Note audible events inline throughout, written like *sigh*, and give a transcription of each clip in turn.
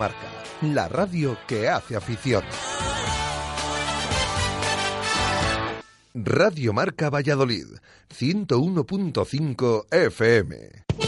Marca, la radio que hace afición. Radio Marca Valladolid, 101.5 FM.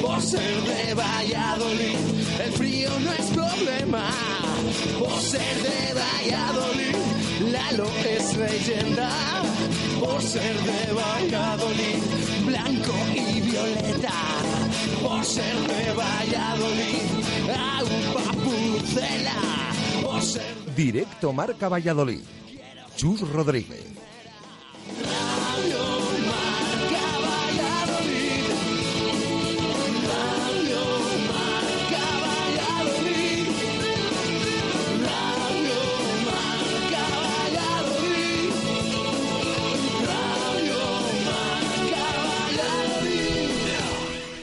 Por ser de Valladolid, el frío no es problema. Por ser de Valladolid, Lalo es leyenda. Por ser de Valladolid, blanco y violeta. Por ser de Valladolid, agua pucela. Ser Directo Marca Valladolid. Chus Rodríguez.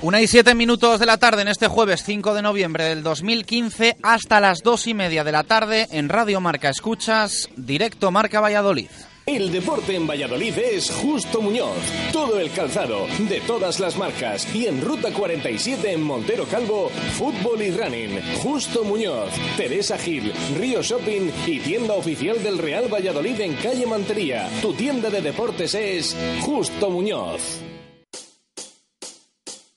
Una y siete minutos de la tarde en este jueves 5 de noviembre del 2015 hasta las dos y media de la tarde en Radio Marca Escuchas, directo Marca Valladolid. El deporte en Valladolid es Justo Muñoz. Todo el calzado, de todas las marcas. Y en Ruta 47 en Montero Calvo, fútbol y running. Justo Muñoz, Teresa Gil, Río Shopping y tienda oficial del Real Valladolid en calle Mantería. Tu tienda de deportes es Justo Muñoz.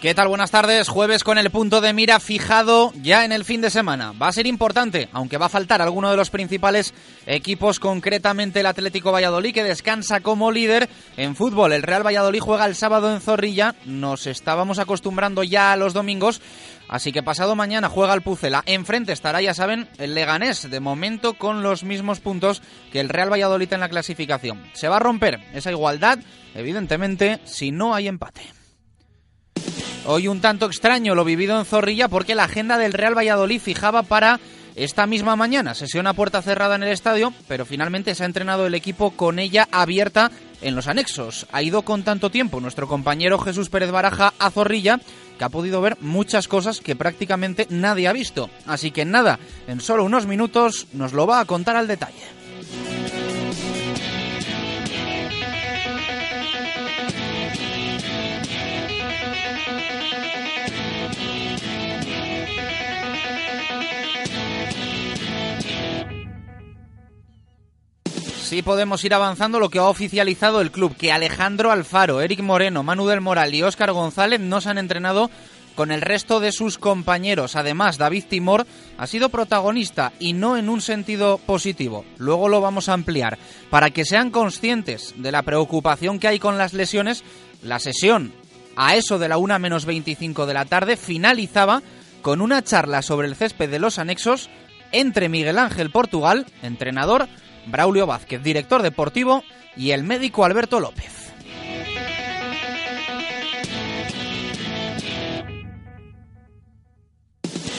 ¿Qué tal? Buenas tardes. Jueves con el punto de mira fijado ya en el fin de semana. Va a ser importante, aunque va a faltar alguno de los principales equipos, concretamente el Atlético Valladolid, que descansa como líder en fútbol. El Real Valladolid juega el sábado en Zorrilla. Nos estábamos acostumbrando ya a los domingos. Así que pasado mañana juega el Pucela. Enfrente estará, ya saben, el Leganés, de momento con los mismos puntos que el Real Valladolid en la clasificación. Se va a romper esa igualdad, evidentemente, si no hay empate. Hoy un tanto extraño lo vivido en Zorrilla porque la agenda del Real Valladolid fijaba para esta misma mañana sesión a puerta cerrada en el estadio, pero finalmente se ha entrenado el equipo con ella abierta en los anexos. Ha ido con tanto tiempo nuestro compañero Jesús Pérez Baraja a Zorrilla que ha podido ver muchas cosas que prácticamente nadie ha visto. Así que nada, en solo unos minutos nos lo va a contar al detalle. Sí podemos ir avanzando lo que ha oficializado el club, que Alejandro Alfaro, Eric Moreno, Manu del Moral y Óscar González no se han entrenado con el resto de sus compañeros. Además, David Timor ha sido protagonista y no en un sentido positivo. Luego lo vamos a ampliar. Para que sean conscientes de la preocupación que hay con las lesiones, la sesión a eso de la 1 menos 25 de la tarde finalizaba con una charla sobre el césped de los anexos entre Miguel Ángel Portugal, entrenador, Braulio Vázquez, director deportivo, y el médico Alberto López.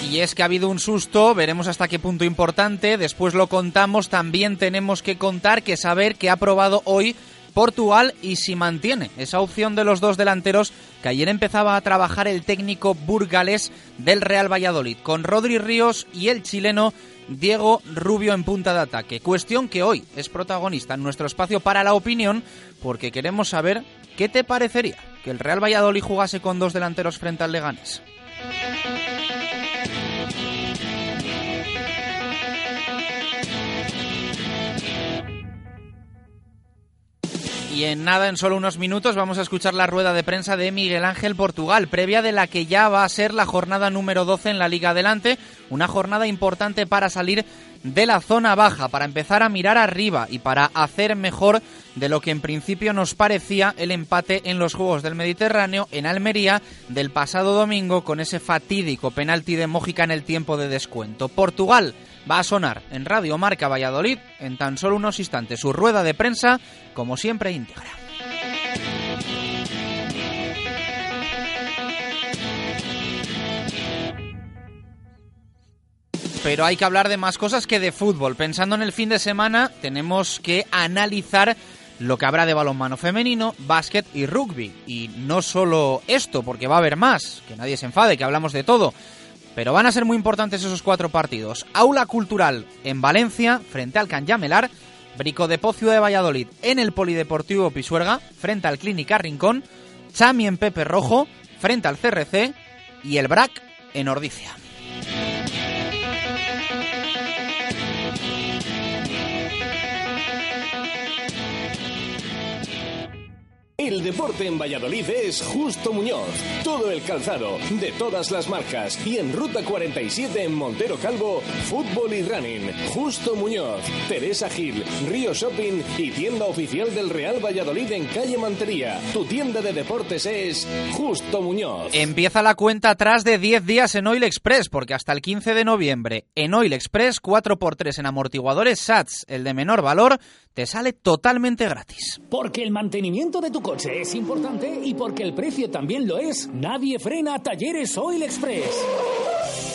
Y es que ha habido un susto, veremos hasta qué punto importante, después lo contamos, también tenemos que contar que saber que ha probado hoy Portugal y si mantiene esa opción de los dos delanteros que ayer empezaba a trabajar el técnico burgalés del Real Valladolid, con Rodri Ríos y el chileno Diego Rubio en punta de ataque. Cuestión que hoy es protagonista en nuestro espacio para la opinión, porque queremos saber qué te parecería que el Real Valladolid jugase con dos delanteros frente al Leganés. Y en nada, en solo unos minutos, vamos a escuchar la rueda de prensa de Miguel Ángel Portugal, previa de la que ya va a ser la jornada número 12 en la Liga Adelante, una jornada importante para salir de la zona baja, para empezar a mirar arriba y para hacer mejor de lo que en principio nos parecía el empate en los Juegos del Mediterráneo en Almería del pasado domingo con ese fatídico penalti de Mójica en el tiempo de descuento. Portugal va a sonar en Radio Marca Valladolid en tan solo unos instantes. Su rueda de prensa, como siempre, íntegra. Pero hay que hablar de más cosas que de fútbol. Pensando en el fin de semana, tenemos que analizar lo que habrá de balonmano femenino, básquet y rugby. Y no solo esto, porque va a haber más, que nadie se enfade, que hablamos de todo. Pero van a ser muy importantes esos cuatro partidos. Aula Cultural en Valencia, frente al Canyamelar. Brico de Pocio de Valladolid en el Polideportivo Pisuerga, frente al Clínica Rincón. Chami en Pepe Rojo, frente al CRC. Y el BRAC en Ordicia. El deporte en Valladolid es Justo Muñoz. Todo el calzado, de todas las marcas. Y en Ruta 47 en Montero Calvo, fútbol y running. Justo Muñoz, Teresa Gil, Río Shopping y tienda oficial del Real Valladolid en calle Mantería. Tu tienda de deportes es Justo Muñoz. Empieza la cuenta atrás de 10 días en Oil Express, porque hasta el 15 de noviembre en Oil Express 4x3 en amortiguadores SATS, el de menor valor, te sale totalmente gratis. Porque el mantenimiento de tu coche es importante y porque el precio también lo es, nadie frena Talleres Oil Express.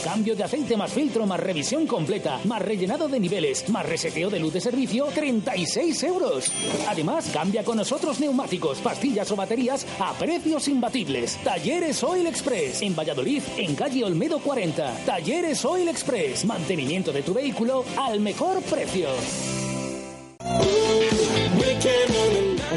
Cambio de aceite más filtro más revisión completa, más rellenado de niveles, más reseteo de luz de servicio, 36 euros. Además, cambia con nosotros neumáticos, pastillas o baterías a precios imbatibles. Talleres Oil Express, en Valladolid, en calle Olmedo 40. Talleres Oil Express, mantenimiento de tu vehículo al mejor precio.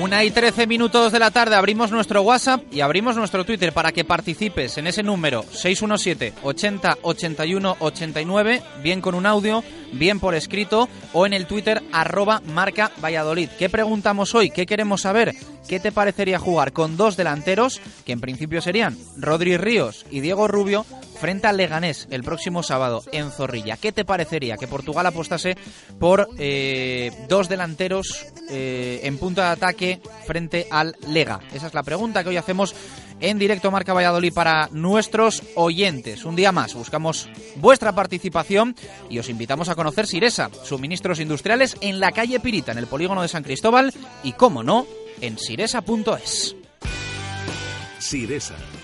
Una y trece minutos de la tarde abrimos nuestro WhatsApp y abrimos nuestro Twitter para que participes en ese número 617 80 81 89, bien con un audio, bien por escrito o en el Twitter arroba marca Valladolid. ¿Qué preguntamos hoy? ¿Qué queremos saber? ¿Qué te parecería jugar con dos delanteros que en principio serían Rodri Ríos y Diego Rubio frente al Leganés el próximo sábado en Zorrilla? ¿Qué te parecería que Portugal apostase por eh, dos delanteros eh, en punto de ataque frente al Lega? Esa es la pregunta que hoy hacemos en directo Marca Valladolid para nuestros oyentes. Un día más buscamos vuestra participación y os invitamos a conocer Siresa, suministros industriales en la calle Pirita, en el polígono de San Cristóbal y, como no, en siresa.es. Siresa.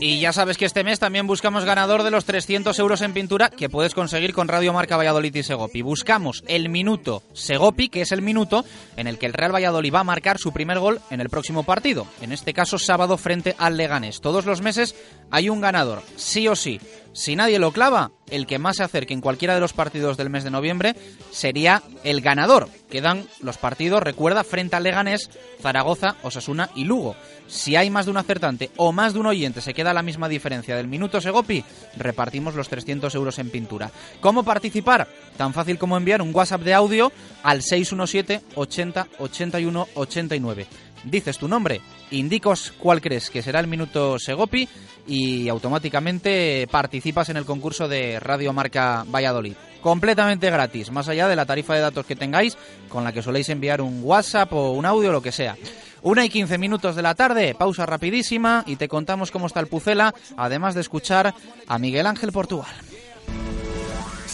Y ya sabes que este mes también buscamos ganador de los 300 euros en pintura que puedes conseguir con Radio Marca Valladolid y Segopi. Buscamos el minuto Segopi, que es el minuto en el que el Real Valladolid va a marcar su primer gol en el próximo partido. En este caso, sábado frente al Leganés. Todos los meses hay un ganador, sí o sí. Si nadie lo clava, el que más se acerque en cualquiera de los partidos del mes de noviembre sería el ganador. Quedan los partidos, recuerda, frente al Leganés, Zaragoza, Osasuna y Lugo. Si hay más de un acertante o más de un oyente se queda la misma diferencia del minuto Segopi, repartimos los 300 euros en pintura. ¿Cómo participar? Tan fácil como enviar un WhatsApp de audio al 617 80 81 89 dices tu nombre, indicas cuál crees que será el minuto Segopi y automáticamente participas en el concurso de Radio Marca Valladolid. Completamente gratis, más allá de la tarifa de datos que tengáis con la que soléis enviar un WhatsApp o un audio, lo que sea. Una y quince minutos de la tarde, pausa rapidísima y te contamos cómo está el Pucela, además de escuchar a Miguel Ángel Portugal.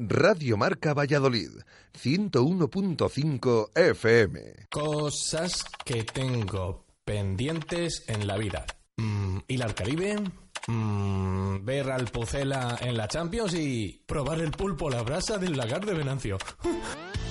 Radio Marca Valladolid, 101.5 FM. Cosas que tengo pendientes en la vida. Mm, ¿Ir al Caribe? Mm, ver al Pucela en la Champions y probar el pulpo a la brasa del lagar de Venancio. *laughs*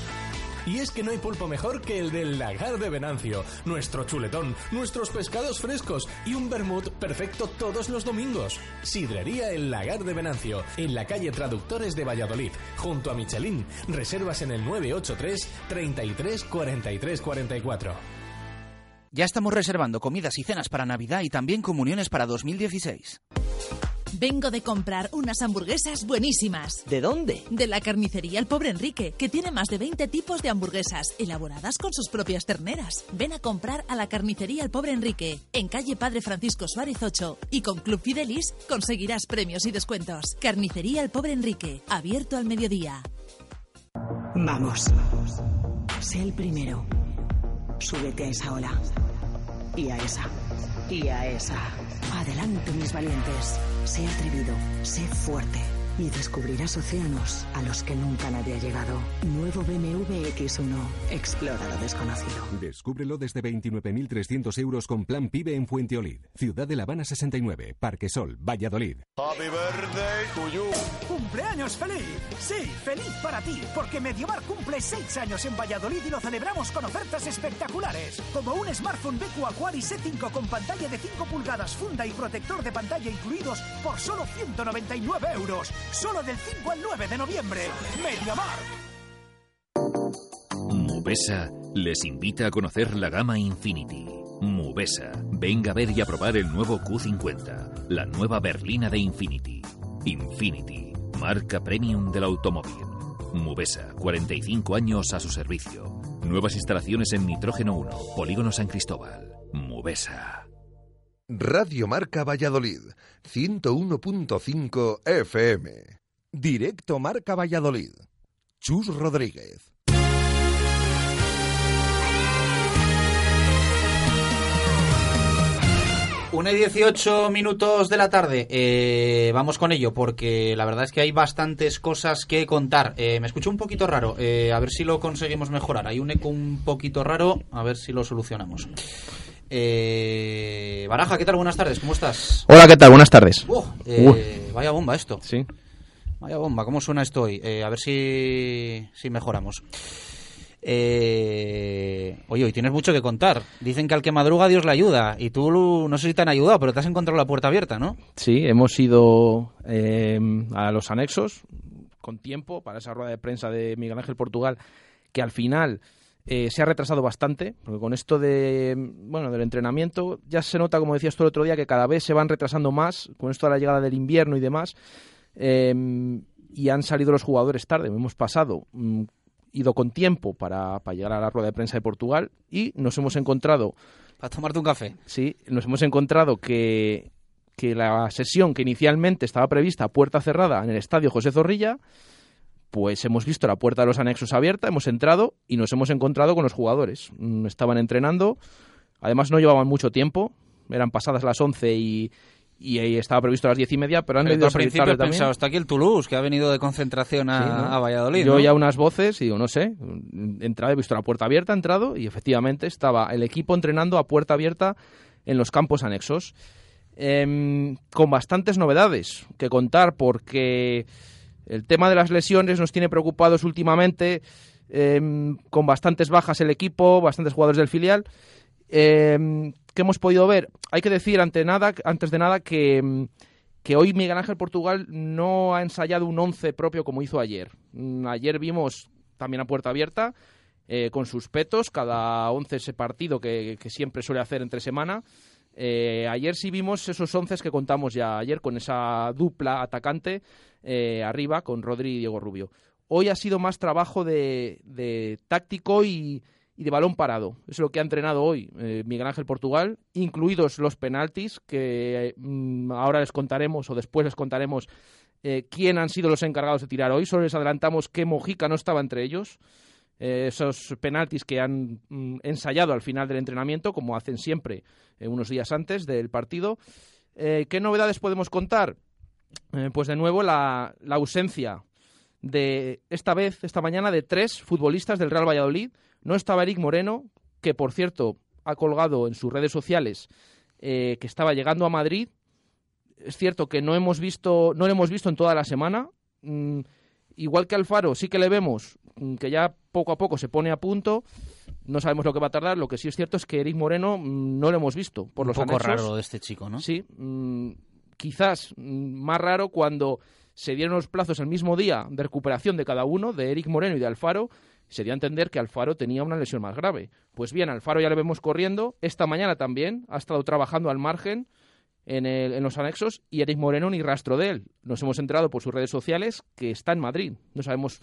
Y es que no hay pulpo mejor que el del lagar de Venancio, nuestro chuletón, nuestros pescados frescos y un vermut perfecto todos los domingos. Sidrería El Lagar de Venancio, en la calle Traductores de Valladolid, junto a Michelin. Reservas en el 983 33 43 44. Ya estamos reservando comidas y cenas para Navidad y también comuniones para 2016. Vengo de comprar unas hamburguesas buenísimas. ¿De dónde? De la carnicería El Pobre Enrique, que tiene más de 20 tipos de hamburguesas, elaboradas con sus propias terneras. Ven a comprar a la carnicería El Pobre Enrique, en calle Padre Francisco Suárez 8. Y con Club Fidelis conseguirás premios y descuentos. Carnicería El Pobre Enrique, abierto al mediodía. Vamos. Sé el primero. Súbete a esa ola. Y a esa. Y a esa. Adelante, mis valientes. Sé atrevido, sé fuerte. Y descubrirás océanos a los que nunca nadie ha llegado. Nuevo BMW X1. Explora lo desconocido. Descúbrelo desde 29.300 euros con plan PIBE en Fuenteolid. Ciudad de La Habana 69. Parque Sol, Valladolid. Happy birthday to you. ¡Cumpleaños feliz! Sí, feliz para ti, porque Mediomar cumple 6 años en Valladolid y lo celebramos con ofertas espectaculares, como un smartphone BQ Aquaris C5 con pantalla de 5 pulgadas, funda y protector de pantalla incluidos por solo 199 euros. Solo del 5 al 9 de noviembre. Mediamar. Mubesa les invita a conocer la gama Infinity. Mubesa, venga a ver y a probar el nuevo Q50, la nueva berlina de Infinity. Infinity, marca premium del automóvil. Mubesa, 45 años a su servicio. Nuevas instalaciones en Nitrógeno 1, Polígono San Cristóbal. Mubesa. Radio Marca Valladolid, 101.5 FM. Directo Marca Valladolid. Chus Rodríguez. Una y 18 minutos de la tarde. Eh, vamos con ello, porque la verdad es que hay bastantes cosas que contar. Eh, me escucho un poquito raro. eh, a ver si lo conseguimos mejorar. Hay un eco un poquito raro. A ver si lo solucionamos. Eh, Baraja, ¿qué tal? Buenas tardes. ¿Cómo estás? Hola, ¿qué tal? Buenas tardes. Uh, eh, vaya bomba esto. Sí. Vaya bomba. ¿Cómo suena esto hoy? Eh, a ver si, si mejoramos. Eh, oye, hoy tienes mucho que contar. Dicen que al que madruga Dios le ayuda. Y tú no sé si te han ayudado, pero te has encontrado la puerta abierta, ¿no? Sí, hemos ido eh, a los anexos con tiempo para esa rueda de prensa de Miguel Ángel Portugal, que al final eh, se ha retrasado bastante, porque con esto de bueno del entrenamiento ya se nota, como decías tú el otro día, que cada vez se van retrasando más, con esto de la llegada del invierno y demás, eh, y han salido los jugadores tarde. Hemos pasado, mm, ido con tiempo para, para llegar a la rueda de prensa de Portugal y nos hemos encontrado Para tomarte un café. Sí, nos hemos encontrado que, que la sesión que inicialmente estaba prevista a puerta cerrada en el estadio José Zorrilla, pues hemos visto la puerta de los anexos abierta, hemos entrado y nos hemos encontrado con los jugadores. Mm, Estaban entrenando, además no llevaban mucho tiempo, eran pasadas las 11 y, y ahí estaba previsto a las diez y media, pero han debido al principio tarde he también. pensado, está aquí el Toulouse, que ha venido de concentración a, Sí, ¿no? a Valladolid. Yo ¿no? ya unas voces y digo, no sé, he entrado, he visto la puerta abierta, he entrado y efectivamente estaba el equipo entrenando a puerta abierta en los campos anexos. Em, con bastantes novedades que contar porque el tema de las lesiones nos tiene preocupados últimamente, em, con bastantes bajas el equipo, bastantes jugadores del filial. Em, ¿Qué hemos podido ver? Hay que decir antes de nada que, em, que hoy Miguel Ángel Portugal no ha ensayado un once propio como hizo ayer. Mm, Ayer vimos también a puerta abierta, eh, con sus petos, cada once ese partido que, que siempre suele hacer entre semana. Eh, ayer sí vimos esos once que contamos ya ayer con esa dupla atacante eh, arriba con Rodri y Diego Rubio. Hoy ha sido más trabajo de, de táctico y, y de balón parado. Es lo que ha entrenado hoy eh, Miguel Ángel Portugal, incluidos los penaltis, que mm, ahora les contaremos o después les contaremos eh, quién han sido los encargados de tirar hoy. Solo les adelantamos que Mojica no estaba entre ellos. Eh, esos penaltis que han mm, ensayado al final del entrenamiento, como hacen siempre unos días antes del partido. ¿Qué novedades podemos contar? pues de nuevo la, la ausencia de esta vez, esta mañana, de tres futbolistas del Real Valladolid no estaba Eric Moreno, que por cierto ha colgado en sus redes sociales eh, que estaba llegando a Madrid. Es cierto que no hemos visto, no lo hemos visto en toda la semana. Mm, igual que Alfaro, sí que le vemos mm, que ya poco a poco se pone a punto. No sabemos lo que va a tardar. Lo que sí es cierto es que Eric Moreno mm, no lo hemos visto por Un los poco anexos. raro de este chico, ¿no? Sí, quizás más raro cuando se dieron los plazos el mismo día de recuperación de cada uno, de Eric Moreno y de Alfaro, se dio a entender que Alfaro tenía una lesión más grave. Pues bien, Alfaro ya le vemos corriendo, esta mañana también ha estado trabajando al margen en, el- en los anexos y Eric Moreno ni rastro de él. Nos hemos enterado por sus redes sociales que está en Madrid. No sabemos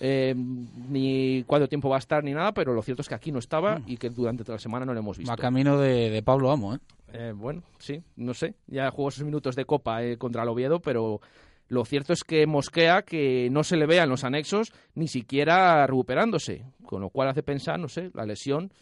eh, ni cuánto tiempo va a estar ni nada, pero lo cierto es que aquí no estaba y que durante toda la semana no lo hemos visto. Va camino de, de Pablo Amo, ¿eh? Eh, bueno, sí, no sé. Ya jugó sus minutos de copa eh, contra el Oviedo, pero lo cierto es que mosquea que no se le vea en los anexos ni siquiera recuperándose. Con lo cual hace pensar, no sé, la lesión.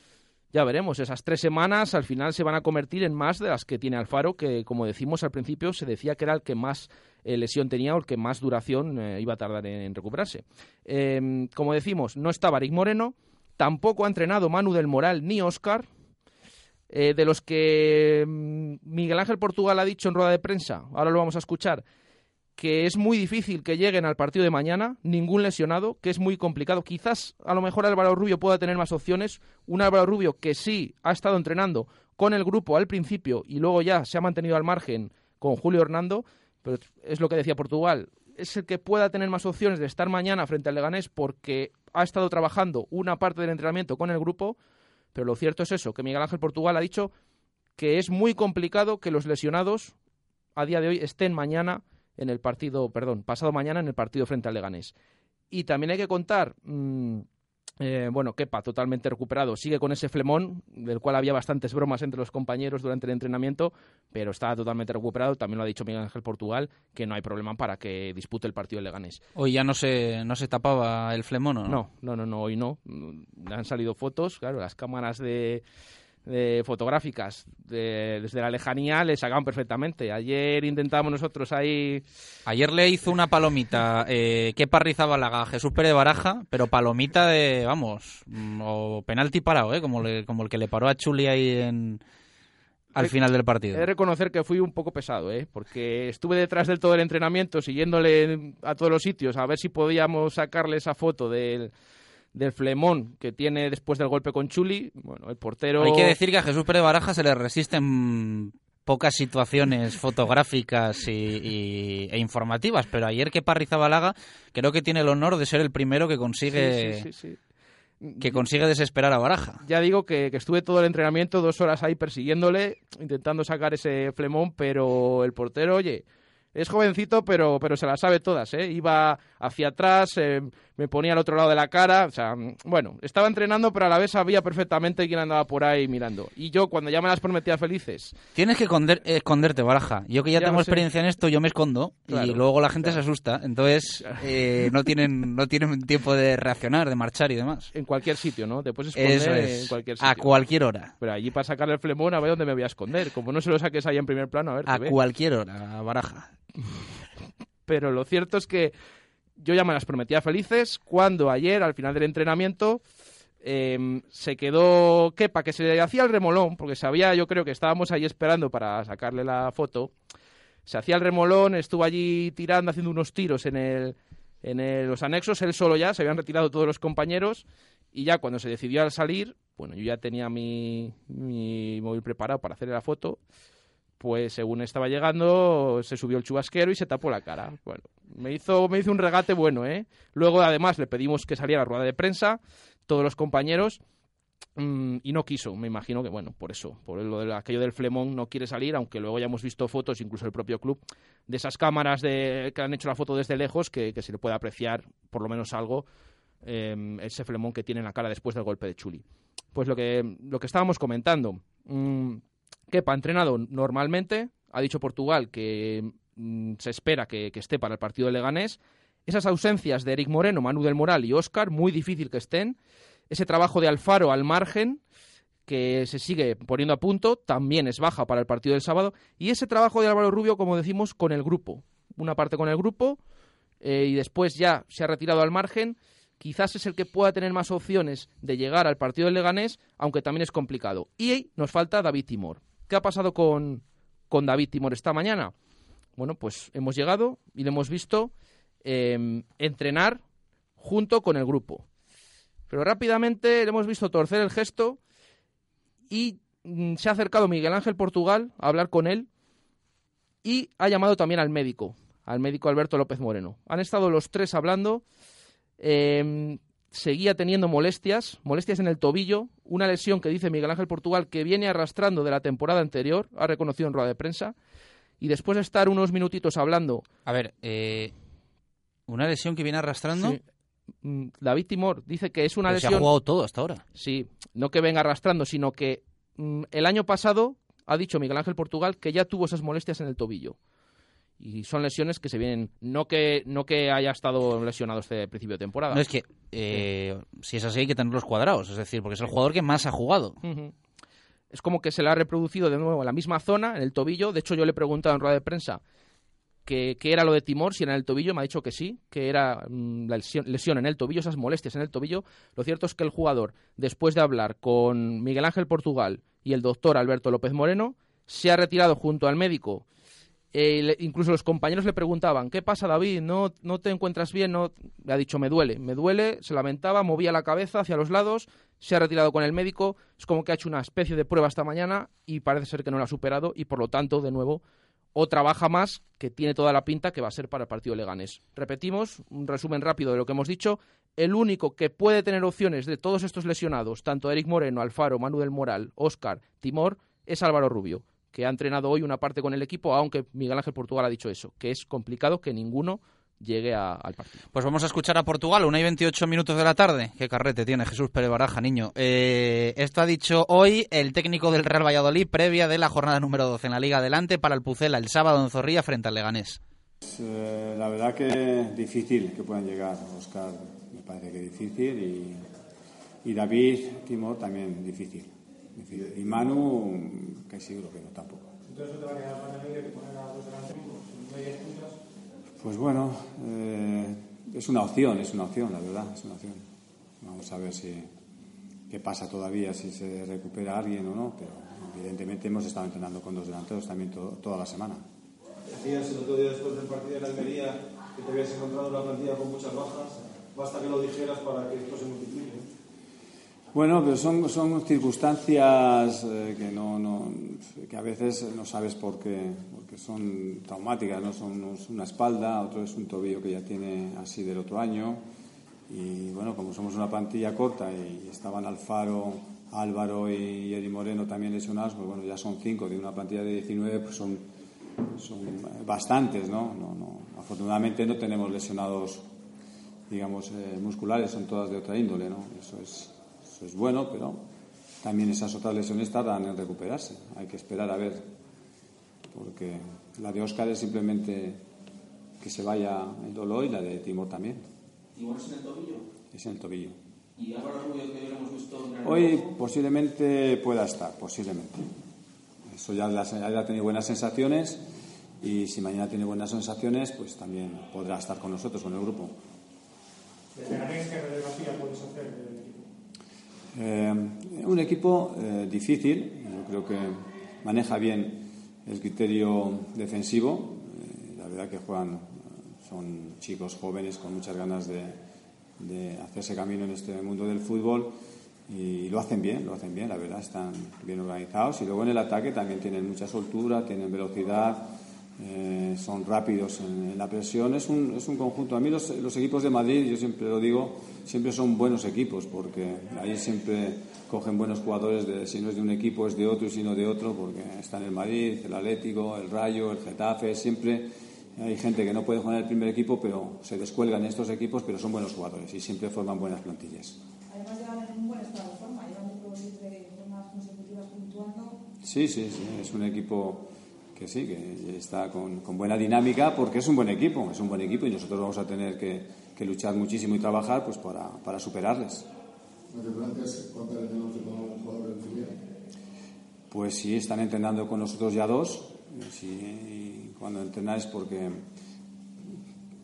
Ya veremos, esas tres semanas al final se van a convertir en más de las que tiene Alfaro, que como decimos al principio se decía que era el que más eh, lesión tenía o el que más duración eh, iba a tardar en, recuperarse. Eh, como decimos, no estaba Rick Moreno, tampoco ha entrenado Manu del Moral ni Oscar, eh, de los que mm, Miguel Ángel Portugal ha dicho en rueda de prensa, ahora lo vamos a escuchar, que es muy difícil que lleguen al partido de mañana, ningún lesionado, que es muy complicado. Quizás a lo mejor Álvaro Rubio pueda tener más opciones. Un Álvaro Rubio que sí ha estado entrenando con el grupo al principio y luego ya se ha mantenido al margen con Julio Hernando, pero es lo que decía Portugal. Es el que pueda tener más opciones de estar mañana frente al Leganés porque ha estado trabajando una parte del entrenamiento con el grupo, pero lo cierto es eso, que Miguel Ángel Portugal ha dicho que es muy complicado que los lesionados a día de hoy estén mañana en el partido, perdón, pasado mañana en el partido frente al Leganés. Y también hay que contar, mm, eh, bueno, Kepa totalmente recuperado, sigue con ese flemón, del cual había bastantes bromas entre los compañeros durante el entrenamiento, pero está totalmente recuperado, también lo ha dicho Miguel Ángel Portugal, que no hay problema para que dispute el partido del Leganés. Hoy ya no se, no se tapaba el flemón, ¿o ¿no? No, no, no, no, hoy no. Mm, Han salido fotos, claro, las cámaras de, de fotográficas de- desde la lejanía le sacaban perfectamente. Ayer intentábamos nosotros ahí... Ayer le hizo una palomita eh, que Rizabalaga a Jesús Pérez Baraja, pero palomita de, vamos, mm, o penalti parado, ¿eh? Como, le- como el que le paró a Chuli ahí en, al final del partido. He de reconocer que fui un poco pesado, ¿eh? porque estuve detrás del todo el entrenamiento, siguiéndole a todos los sitios, a ver si podíamos sacarle esa foto del, del flemón que tiene después del golpe con Chuli. Bueno, el portero... Hay que decir que a Jesús Pérez Baraja se le resisten pocas situaciones fotográficas y, y- e informativas, pero ayer que Rizabalaga creo que tiene el honor de ser el primero que consigue Sí, sí, sí, sí. que consigue desesperar a Baraja. Ya digo que, que estuve todo el entrenamiento, dos horas ahí persiguiéndole, intentando sacar ese flemón, pero el portero, oye, es jovencito, pero, pero se las sabe todas, ¿eh? Iba hacia atrás, eh, me ponía al otro lado de la cara, o sea, bueno, estaba entrenando, pero a la vez sabía perfectamente quién andaba por ahí mirando. Y yo, cuando ya me las prometía felices, Tienes que esconder- esconderte, Baraja. Yo que ya, Ya tengo sé. experiencia en esto, yo me escondo Claro, y luego la gente se asusta. Entonces eh, no tienen no tienen tiempo de reaccionar, de marchar y demás. en cualquier sitio, ¿no? Puedes esconder Eso es. en cualquier sitio. A cualquier hora. Pero allí para sacarle el flemón, a ver dónde me voy a esconder. Como no se lo saques ahí en primer plano, a ver. A ve. cualquier hora, Baraja. *laughs* pero lo cierto es que yo ya me las prometía felices cuando ayer, al final del entrenamiento, eh, se quedó Kepa, que se le hacía el remolón, porque sabía, yo creo que estábamos ahí esperando para sacarle la foto. Se hacía el remolón, estuvo allí tirando, haciendo unos tiros en, el, en los anexos, él solo ya, se habían retirado todos los compañeros, y ya cuando se decidió al salir, bueno, yo ya tenía mi, mi móvil preparado para hacerle la foto, pues según estaba llegando, se subió el chubasquero y se tapó la cara. Bueno, me hizo, me hizo un regate bueno, ¿eh? Luego, además, le pedimos que saliera a la rueda de prensa, todos los compañeros, mm, y no quiso. Me imagino que, bueno, por eso, por lo de aquello del flemón no quiere salir, aunque luego ya hemos visto fotos, incluso el propio club, de esas cámaras de, que han hecho la foto desde lejos, que, que se le puede apreciar por lo menos algo eh, ese flemón que tiene en la cara después del golpe de Chuli. Pues lo que, lo que estábamos comentando. Mm, Kepa ha entrenado normalmente, ha dicho Portugal que mm, se espera que, esté para el partido de Leganés. Esas ausencias de Eric Moreno, Manu del Moral y Óscar, muy difícil que estén. Ese trabajo de Alfaro al margen, que se sigue poniendo a punto, también es baja para el partido del sábado. Y ese trabajo de Álvaro Rubio, como decimos, con el grupo. Una parte con el grupo eh, y después ya se ha retirado al margen. Quizás es el que pueda tener más opciones de llegar al partido del Leganés, aunque también es complicado. Y nos falta David Timor. ¿Qué ha pasado con, con David Timor esta mañana? Bueno, pues hemos llegado y le hemos visto eh, entrenar junto con el grupo. Pero rápidamente le hemos visto torcer el gesto y mm, se ha acercado Miguel Ángel Portugal a hablar con él y ha llamado también al médico, al médico Alberto López Moreno. Han estado los tres hablando. Eh, seguía teniendo molestias, molestias en el tobillo, una lesión que dice Miguel Ángel Portugal que viene arrastrando de la temporada anterior, ha reconocido en rueda de prensa, y después de estar unos minutitos hablando... A ver, eh, ¿una lesión que viene arrastrando? Sí. Mm, David Timor dice que es una Pero lesión... Se ha jugado todo hasta ahora. Sí, no que venga arrastrando, sino que mm, el año pasado ha dicho Miguel Ángel Portugal que ya tuvo esas molestias en el tobillo. Y son lesiones que se vienen, no que no que haya estado lesionado este principio de temporada. No es que, eh, si es así, hay que tenerlos cuadrados. Es decir, porque es el jugador que más ha jugado. Es como que se le ha reproducido de nuevo en la misma zona, en el tobillo. De hecho, yo le he preguntado en rueda de prensa que, qué era lo de Timor, si era en el tobillo. Me ha dicho que sí, que era mm, la lesión, lesión en el tobillo, esas molestias en el tobillo. Lo cierto es que el jugador, después de hablar con Miguel Ángel Portugal y el doctor Alberto López Moreno, se ha retirado junto al médico. Eh, incluso los compañeros le preguntaban, ¿qué pasa David? ¿No, no te encuentras bien? No... Le ha dicho, me duele, me duele, se lamentaba, movía la cabeza hacia los lados, se ha retirado con el médico, es como que ha hecho una especie de prueba esta mañana y parece ser que no la ha superado y por lo tanto, de nuevo, otra baja más que tiene toda la pinta que va a ser para el partido Leganés. Repetimos, un resumen rápido de lo que hemos dicho. El único que puede tener opciones de todos estos lesionados, tanto Eric Moreno, Alfaro, Manu del Moral, Óscar, Timor, es Álvaro Rubio, que ha entrenado hoy una parte con el equipo, aunque Miguel Ángel Portugal ha dicho eso, que es complicado que ninguno llegue a- al partido. Pues vamos a escuchar a Portugal, una y 28 minutos de la tarde. Qué carrete tiene Jesús Pérez Baraja, niño. Eh, esto ha dicho hoy el técnico del Real Valladolid, previa de la jornada número 12 en la Liga Adelante para el Pucela el sábado en Zorrilla frente al Leganés. Eh, la verdad que difícil que puedan llegar. Oscar me parece que difícil y, y David Timor también difícil. Difícil. Y Manu, que seguro que no tampoco. Entonces, ¿te va a quedar para el medio que poner a dos delanteros, puntas? Pues bueno, eh, es una opción, es una opción, la verdad, es una opción. Vamos a ver si qué pasa todavía, si se recupera alguien o no, pero evidentemente hemos estado entrenando con dos delanteros también to- toda la semana. Decías el otro día después del partido de la Almería que te habías encontrado una plantilla con muchas bajas. Basta que lo dijeras para que esto se multiplique. Bueno, pero son, son circunstancias eh, que, no, no- que a veces no sabes por qué, porque son traumáticas, ¿no? Son una espalda, otro es un tobillo que ya tiene así del otro año. Y bueno, como somos una plantilla corta y estaban Alfaro, Álvaro y Eri Moreno también lesionados, pues bueno, ya son cinco, de una plantilla de 19, pues son, son bastantes, ¿no? No, no. Afortunadamente no tenemos lesionados, digamos, eh, musculares, son todas de otra índole, ¿no? Eso es, eso es bueno, pero también esas otras lesiones tardan en recuperarse. Hay que esperar a ver, porque la de Óscar es simplemente que se vaya el dolor y la de Timor también. Igual es en el tobillo. Es en el tobillo. Y Rubio, que visto Hoy posiblemente pueda estar, posiblemente. Eso ya, ya ha tenido buenas sensaciones y si mañana tiene buenas sensaciones, pues también podrá estar con nosotros, con el grupo. ¿Desde Leganés qué radiografía puedes hacer? Eh, un equipo eh, difícil, yo creo que maneja bien el criterio defensivo. Eh, la verdad que juegan, son chicos jóvenes con muchas ganas de, de hacerse camino en este mundo del fútbol y lo hacen bien, lo hacen bien, la verdad, están bien organizados y luego en el ataque también tienen mucha soltura, tienen velocidad, eh, son rápidos en, la presión. Es un, es un conjunto. A mí los, los, equipos de Madrid, yo siempre lo digo, siempre son buenos equipos porque ahí siempre cogen buenos jugadores, de, si no es de un equipo es de otro y si no de otro, porque están el Madrid, el Atlético, el Rayo, el Getafe, siempre hay gente que no puede jugar en el primer equipo, pero se descuelgan estos equipos, pero son buenos jugadores y siempre forman buenas plantillas. Además llevan un buen estado de forma, llevan de formas consecutivas puntuando. Sí, sí, sí, es un equipo que sí, que está con, con, buena dinámica porque es un buen equipo, es un buen equipo y nosotros vamos a tener que, que luchar muchísimo y trabajar pues para, para superarles. Pues sí, están entrenando con nosotros ya dos. Sí, cuando entrenáis porque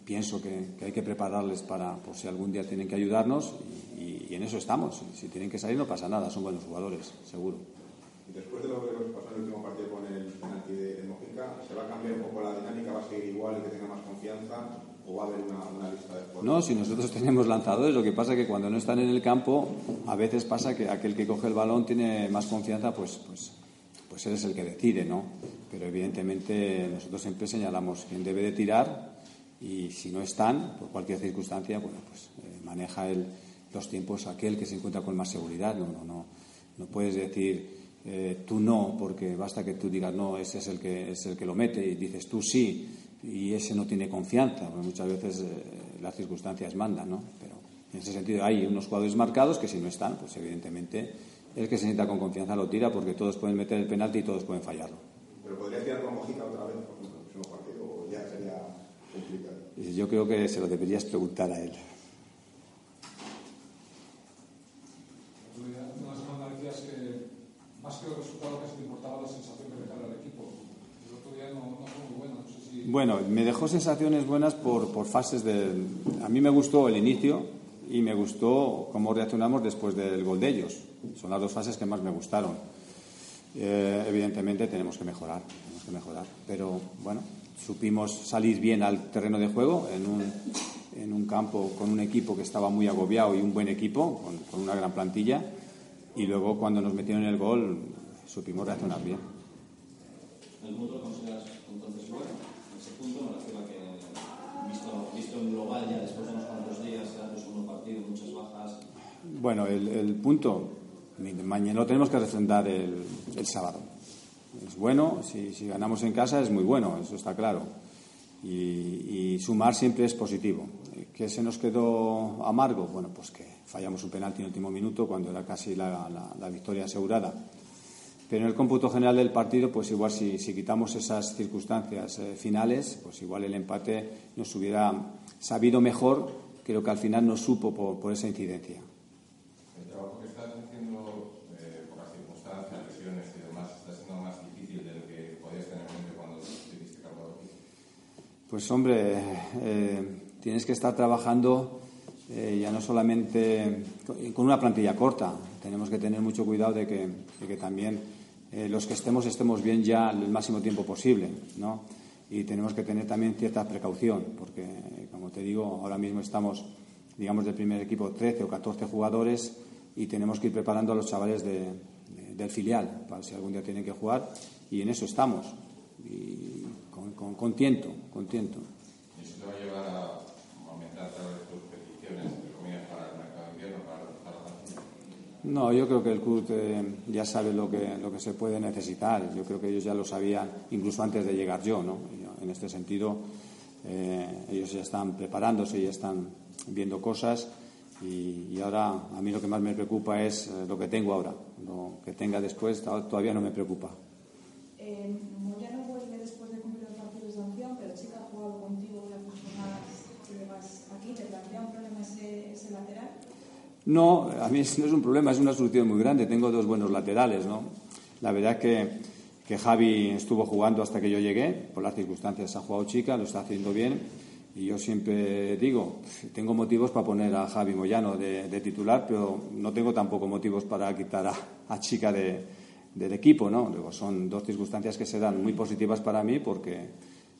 pienso que, que, hay que prepararles para por si algún día tienen que ayudarnos y, y, en eso estamos. Si tienen que salir no pasa nada, son buenos jugadores, seguro. Después de lo que pasó en el último partido con el penalti de, de Mojica, ¿se va a cambiar un poco la dinámica? ¿Va a seguir igual y que tenga más confianza? ¿O va a haber una, una lista de No, si nosotros *laughs* tenemos lanzadores, lo que pasa es que cuando no están en el campo, a veces pasa que aquel que coge el balón tiene más confianza, pues, pues, pues él es el que decide, ¿no? Pero evidentemente nosotros siempre señalamos quién debe de tirar y si no están, por cualquier circunstancia, bueno, pues eh, maneja el, los tiempos aquel que se encuentra con más seguridad. No, no, no, no puedes decir eh, tú no, porque basta que tú digas no, ese es el que es el que lo mete y dices tú sí y ese no tiene confianza, porque muchas veces eh, las circunstancias mandan, ¿no? Pero en ese sentido hay unos jugadores marcados que si no están, pues evidentemente el que se sienta con confianza lo tira porque todos pueden meter el penalti y todos pueden fallarlo. Pero podría tirar con Mojica otra vez por el próximo partido o ya sería complicado. Yo creo que se lo deberías preguntar a él. más que el resultado que se te importaba la sensación que dejaba el equipo. El otro día no, no fue muy bueno. Me dejó sensaciones buenas por, por fases de... A mí me gustó el inicio y me gustó cómo reaccionamos después del gol de ellos. Son las dos fases que más me gustaron. Eh, evidentemente tenemos que mejorar, tenemos que mejorar. Pero bueno, supimos salir bien al terreno de juego en un, en un campo con un equipo que estaba muy agobiado y un buen equipo, con, una gran plantilla y luego cuando nos metieron el gol supimos reaccionar bien. ¿El punto lo consideras entonces? Ese punto me que, visto, visto en global ya después cuantos días, segundo partido, muchas bajas. Bueno, el, punto, mañana lo tenemos que refrendar el, sábado. Es bueno, si, ganamos en casa es muy bueno, eso está claro. Y, y sumar siempre es positivo. ¿Qué se nos quedó amargo? Bueno, pues que fallamos un penalti en el último minuto cuando era casi la victoria asegurada. Pero en el cómputo general del partido, pues igual si, si quitamos esas circunstancias eh, finales, pues igual el empate nos hubiera sabido mejor que lo que al final nos supo por, por esa incidencia. El trabajo que estás haciendo eh, por las circunstancias, lesiones y demás, está siendo más difícil de lo que podías tener en mente cuando estuviste cargado. Pues hombre, eh, tienes que estar trabajando eh, ya no solamente con una plantilla corta, tenemos que tener mucho cuidado de que, de que también eh, los que estemos estemos bien ya el máximo tiempo posible, ¿no? Y tenemos que tener también cierta precaución, porque, como te digo, ahora mismo estamos, digamos, del primer equipo 13 o 14 jugadores y tenemos que ir preparando a los chavales de, de, del filial para si algún día tienen que jugar y en eso estamos. Y con, con, con tiento, con tiento. ¿Y eso te va a llevar a aumentar tal vez tus peticiones, entre comillas, para el mercado de invierno, para reforzar la plantilla? No, yo creo que el club eh, ya sabe lo que, lo que se puede necesitar. Yo creo que ellos ya lo sabían incluso antes de llegar yo. ¿no? En este sentido, eh, ellos ya están preparándose, ya están viendo cosas y, y, ahora a mí lo que más me preocupa es eh, lo que tengo ahora. Lo que tenga después todavía no me preocupa. Eh, vuelve después de cumplir los partidos de sanción, pero sí que ha jugado contigo las jornadas que llevas aquí. ¿Te plantea un problema ese, ese lateral? No, a mí no es un problema, es una solución muy grande. Tengo dos buenos laterales, ¿no? La verdad que, que Javi estuvo jugando hasta que yo llegué, por las circunstancias ha jugado chica, lo está haciendo bien. Y yo siempre digo, tengo motivos para poner a Javi Moyano de, titular, pero no tengo tampoco motivos para quitar a, a chica de, del equipo, ¿no? Digo, son dos circunstancias que se dan muy positivas para mí porque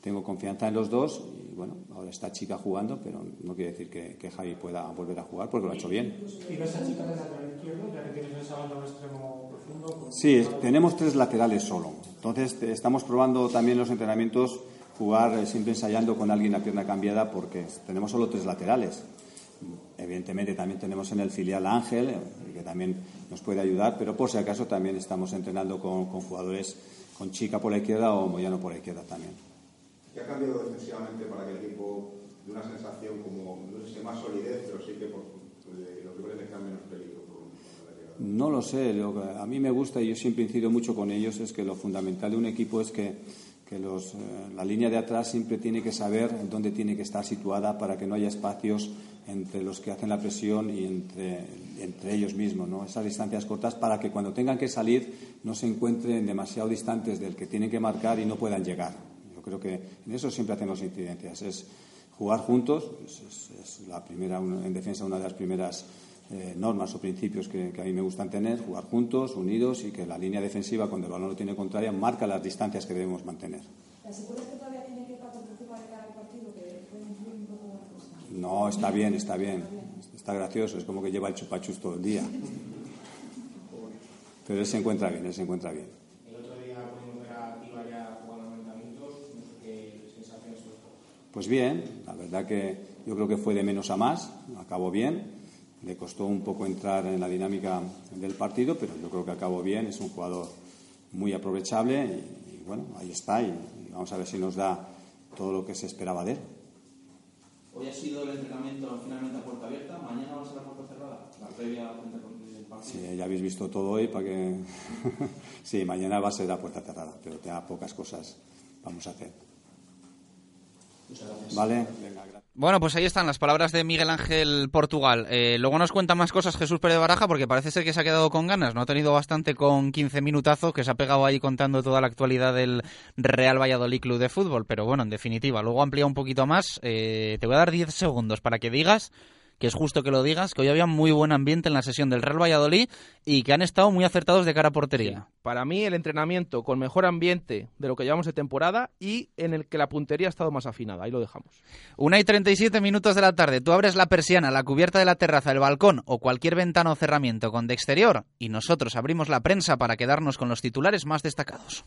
tengo confianza en los dos bueno, ahora está chica jugando, pero no quiere decir que, que Javi pueda volver a jugar porque lo ha hecho bien. ¿Y ves a chica lateral izquierdo, ya que tienes esa banda un extremo profundo? Pues... Sí, tenemos tres laterales solo. Entonces estamos probando también los entrenamientos jugar eh, siempre ensayando con alguien a pierna cambiada porque tenemos solo tres laterales. Evidentemente también tenemos en el filial a Ángel, eh, que también nos puede ayudar, pero por si acaso también estamos entrenando con, con jugadores con Chica por la izquierda o Moyano por la izquierda también. ¿Qué ha cambiado defensivamente para que el equipo de una sensación como, no sé si más solidez, pero sí que por, eh, los rivales tengan menos peligro? Por? No lo sé, lo que a mí me gusta y yo siempre incido mucho con ellos es que lo fundamental de un equipo es que, que los, eh, la línea de atrás siempre tiene que saber dónde tiene que estar situada para que no haya espacios entre los que hacen la presión y entre, entre ellos mismos, ¿no? esas distancias cortas para que cuando tengan que salir no se encuentren demasiado distantes del que tienen que marcar y no puedan llegar. Yo creo que en eso siempre hacemos incidencias, es jugar juntos, es, la primera, en defensa una de las primeras eh, normas o principios que, que, a mí me gustan tener, jugar juntos, unidos y que la línea defensiva, cuando el balón lo tiene contraria, marca las distancias que debemos mantener. ¿Te aseguras que todavía tiene que participar de cara al partido? Que puede influir un poco la cosa? No, está bien, está bien. Está gracioso, es como que lleva el chupachus todo el día. *laughs* Pero él se encuentra bien, él se encuentra bien. El otro día pudimos ver a Tiva ya jugar 90 minutos, no sé qué sensaciones tuvo. Pues bien, la verdad que yo creo que fue de menos a más, acabó bien. Le costó un poco entrar en la dinámica del partido, pero yo creo que acabó bien. Es un jugador muy aprovechable y, y bueno, ahí está. Y, y, vamos a ver si nos da todo lo que se esperaba de él. Hoy ha sido el entrenamiento finalmente a puerta abierta, mañana va a ser a puerta cerrada, la previa frente al partido. Sí, ya habéis visto todo hoy para que. *laughs* sí, mañana va a ser a puerta cerrada, pero te pocas cosas vamos a hacer. Muchas gracias. Bueno, pues ahí están las palabras de Miguel Ángel Portugal. Eh, luego nos cuenta más cosas Jesús Pérez Baraja porque parece ser que se ha quedado con ganas. No ha tenido bastante con 15 minutazos que se ha pegado ahí contando toda la actualidad del Real Valladolid Club de Fútbol. Pero bueno, en definitiva, luego amplía un poquito más. Eh, te voy a dar 10 segundos para que digas que es justo que lo digas, que hoy había muy buen ambiente en la sesión del Real Valladolid y que han estado muy acertados de cara a portería. Sí. Para mí, el entrenamiento con mejor ambiente de lo que llevamos de temporada y en el que la puntería ha estado más afinada. Ahí lo dejamos. Una y 37 minutos de la tarde. Tú abres la persiana, la cubierta de la terraza, el balcón o cualquier ventana o cerramiento con de exterior y nosotros abrimos la prensa para quedarnos con los titulares más destacados.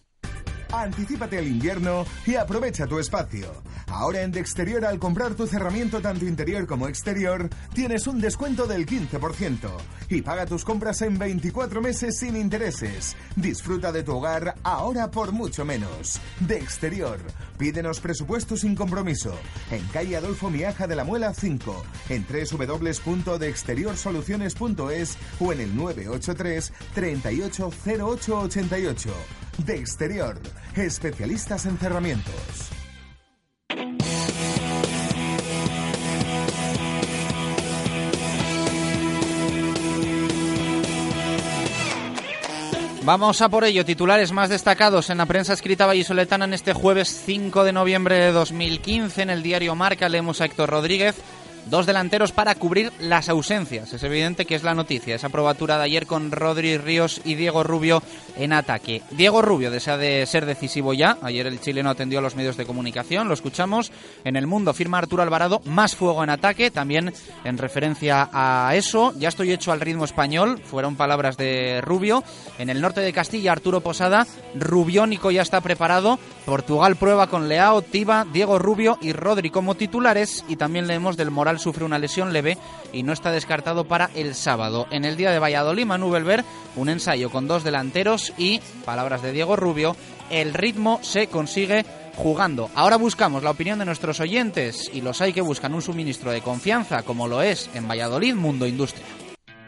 Anticípate al invierno y aprovecha tu espacio. Ahora en De Exterior al comprar tu cerramiento tanto interior como exterior tienes un descuento del 15% y paga tus compras en 24 meses sin intereses. Disfruta de tu hogar ahora por mucho menos. De Exterior. Pídenos presupuesto sin compromiso. En calle Adolfo Miaja de la Muela 5, en www.deexteriorsoluciones.es o en el 983 380888. De Exterior, especialistas en cerramientos. Vamos a por ello, titulares más destacados en la prensa escrita vallisoletana en este jueves 5 de noviembre de 2015. En el diario Marca leemos a Héctor Rodríguez, Dos delanteros para cubrir las ausencias. Es evidente que es la noticia. Esa probatura de ayer con Rodri Ríos y Diego Rubio en ataque. Diego Rubio desea de ser decisivo ya. Ayer el chileno atendió a los medios de comunicación. Lo escuchamos. En el mundo firma Arturo Alvarado más fuego en ataque. También en referencia a eso. Ya estoy hecho al ritmo español. Fueron palabras de Rubio. En el norte de Castilla, Arturo Posada. Rubiónico ya está preparado. Portugal prueba con Leao, Tiba, Diego Rubio y Rodri como titulares. Y también leemos del moral sufre una lesión leve y no está descartado para el sábado. En el día de Valladolid, Manu Belver, un ensayo con dos delanteros y, palabras de Diego Rubio, el ritmo se consigue jugando. Ahora buscamos la opinión de nuestros oyentes y los hay que buscan un suministro de confianza como lo es en Valladolid Mundo Industria.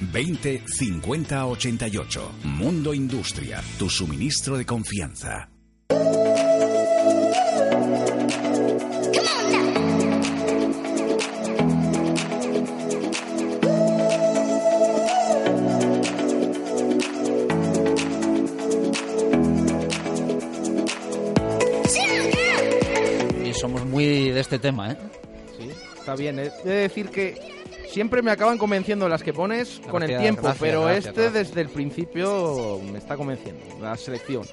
20 50 88. Mundo Industria, tu suministro de confianza. este tema, ¿eh? Sí, está bien. He de decir que siempre me acaban convenciendo las que pones con el tiempo, gracias, pero gracias, este gracias. desde el principio me está convenciendo, la selección.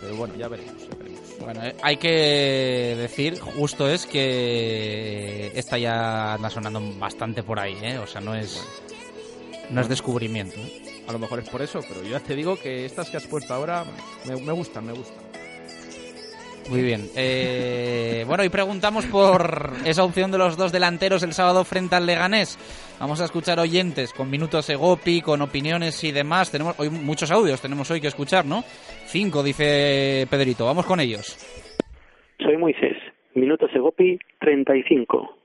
Pero bueno, ya veremos. ya veremos. Bueno, eh, hay que decir, justo es que esta ya anda sonando bastante por ahí, ¿eh? O sea, no es, no es descubrimiento. ¿eh? A lo mejor es por eso, pero yo ya te digo que estas que has puesto ahora me, me gustan, me gustan. Muy bien. Eh, bueno, y preguntamos por esa opción de los dos delanteros el sábado frente al Leganés. Vamos a escuchar oyentes con minutos Egopi, con opiniones y demás. Tenemos hoy muchos audios, tenemos hoy que escuchar, ¿no? Cinco, dice Pedrito. Vamos con ellos. Soy Moisés. Minuto Segopi 35.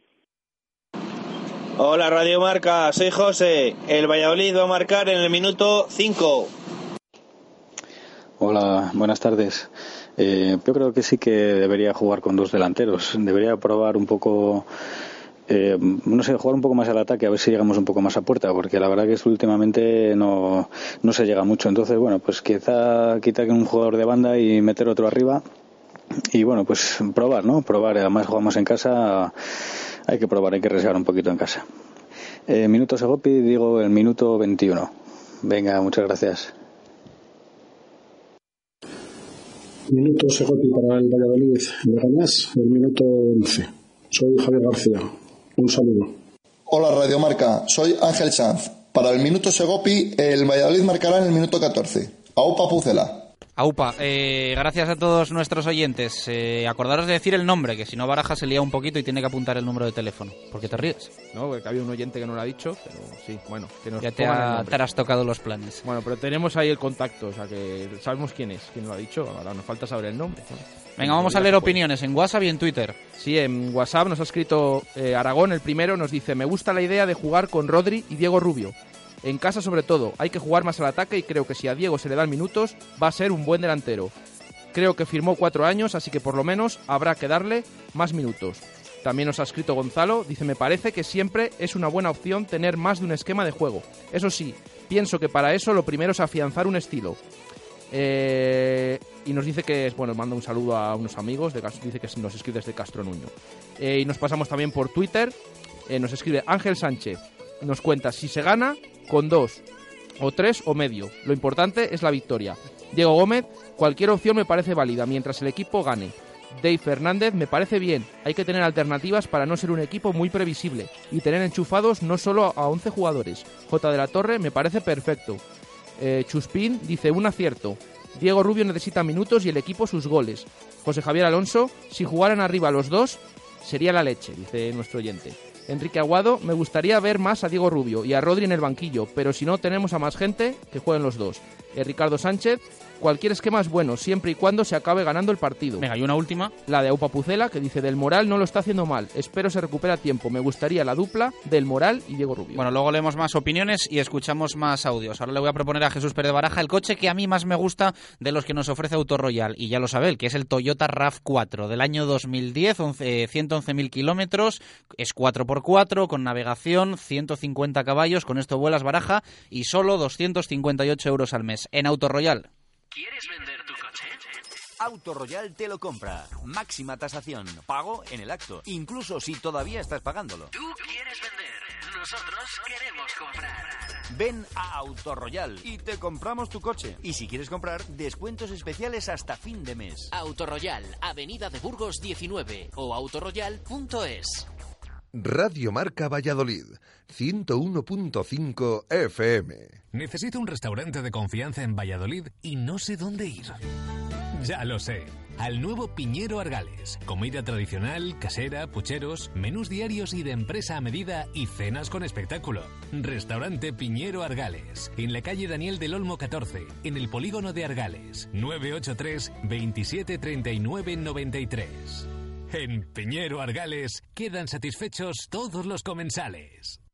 Hola Radio Marca, soy José. El Valladolid va a marcar en el minuto 5. Hola, buenas tardes. Eh, yo creo que sí que debería jugar con dos delanteros. Debería probar un poco, eh, no sé, jugar un poco más al ataque, a ver si llegamos un poco más a puerta, porque la verdad que esto últimamente no, no se llega mucho. Entonces, bueno, pues quizá quitar un jugador de banda y meter otro arriba. Y bueno, pues probar, ¿no? Probar. Además, jugamos en casa, hay que probar, hay que arriesgar un poquito en casa. Eh, minuto Segopi, digo el minuto 21. Venga, muchas gracias. Minuto Segopi para el Valladolid. Leganés, el minuto 11. Soy Javier García. Un saludo. Hola Radio Marca, soy Ángel Sanz. Para el minuto Segopi, el Valladolid marcará en el minuto 14. Aupa Pucela. Aupa, eh, gracias a todos nuestros oyentes. Eh, acordaros de decir el nombre, que si no Baraja se lía un poquito y tiene que apuntar el número de teléfono. ¿Por qué te ríes? No, porque había un oyente que no lo ha dicho, pero sí, bueno, que nos Ya te, ha, te has tocado los planes. Bueno, pero tenemos ahí el contacto, o sea que sabemos quién es, quién lo ha dicho, ahora nos falta saber el nombre. Venga, vamos a leer opiniones en WhatsApp y en Twitter. Sí, en WhatsApp nos ha escrito eh, Aragón, el primero, nos dice, me gusta la idea de jugar con Rodri y Diego Rubio. En casa sobre todo, hay que jugar más al ataque y creo que si a Diego se le dan minutos, va a ser un buen delantero. Creo que firmó cuatro años, así que por lo menos habrá que darle más minutos. También nos ha escrito Gonzalo, dice, me parece que siempre es una buena opción tener más de un esquema de juego. Eso sí, pienso que para eso lo primero es afianzar un estilo. Eh, y nos dice que, bueno, manda un saludo a unos amigos, de, dice que nos escribe desde Castro Nuño. Eh, y nos pasamos también por Twitter, eh, nos escribe Ángel Sánchez, nos cuenta si se gana con dos, o tres o medio. Lo importante es la victoria. Diego Gómez, cualquier opción me parece válida mientras el equipo gane. Dave Fernández me parece bien, hay que tener alternativas para no ser un equipo muy previsible y tener enchufados no solo a 11 jugadores. J de la Torre me parece perfecto. Eh, Chuspín dice un acierto. Diego Rubio necesita minutos y el equipo sus goles. José Javier Alonso, si jugaran arriba los dos, sería la leche, dice nuestro oyente. Enrique Aguado, me gustaría ver más a Diego Rubio y a Rodri en el banquillo, pero si no tenemos a más gente, que jueguen los dos. Eh, Ricardo Sánchez, cualquier esquema es bueno, siempre y cuando se acabe ganando el partido. Venga, y una última. La de Aupa Pucela, que dice, del Moral no lo está haciendo mal, espero se recupera a tiempo. Me gustaría la dupla del Moral y Diego Rubio. Bueno, luego leemos más opiniones y escuchamos más audios. Ahora le voy a proponer a Jesús Pérez Baraja el coche que a mí más me gusta de los que nos ofrece Autoroyal. Y ya lo sabe él, que es el Toyota RAV4 del año 2010, 11, eh, 111.000 kilómetros, es 4x4 con navegación, 150 caballos, con esto vuelas Baraja y solo 258 euros al mes en Autoroyal. ¿Quieres vender tu coche? Auto Royal te lo compra. Máxima tasación. Pago en el acto. Incluso si todavía estás pagándolo. Tú quieres vender, nosotros queremos comprar. Ven a Auto Royal y te compramos tu coche. Y si quieres comprar, descuentos especiales hasta fin de mes. Autoroyal, Avenida de Burgos 19 o autoroyal.es. Radio Marca Valladolid, 101.5 FM. Necesito un restaurante de confianza en Valladolid y no sé dónde ir. Ya lo sé. Al nuevo Piñero Argales. Comida tradicional, casera, pucheros, menús diarios y de empresa a medida y cenas con espectáculo. Restaurante Piñero Argales. En la calle Daniel del Olmo 14, en el polígono de Argales. 983 27 39 93. En Piñero Argales quedan satisfechos todos los comensales.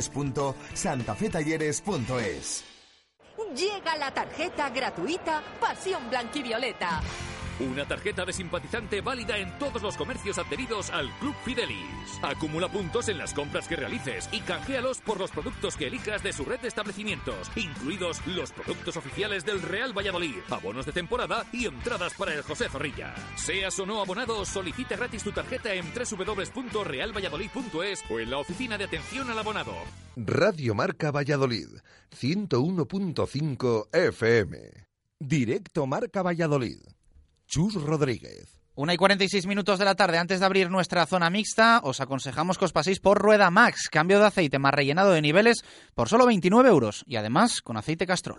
www.santafetalleres.es. Llega la tarjeta gratuita Pasión Blanquivioleta. Una tarjeta de simpatizante válida en todos los comercios adheridos al Club Fidelis. Acumula puntos en las compras que realices y canjealos por los productos que elijas de su red de establecimientos, incluidos los productos oficiales del Real Valladolid, abonos de temporada y entradas para el José Zorrilla. Seas o no abonado, solicita gratis tu tarjeta en www.realvalladolid.es o en la oficina de atención al abonado. Radio Marca Valladolid, 101.5 FM. Directo Marca Valladolid. Chus Rodríguez. Una y 46 minutos de la tarde, antes de abrir nuestra zona mixta, os aconsejamos que os paséis por Rueda Max, cambio de aceite más rellenado de niveles por solo 29 euros y además con aceite Castrol.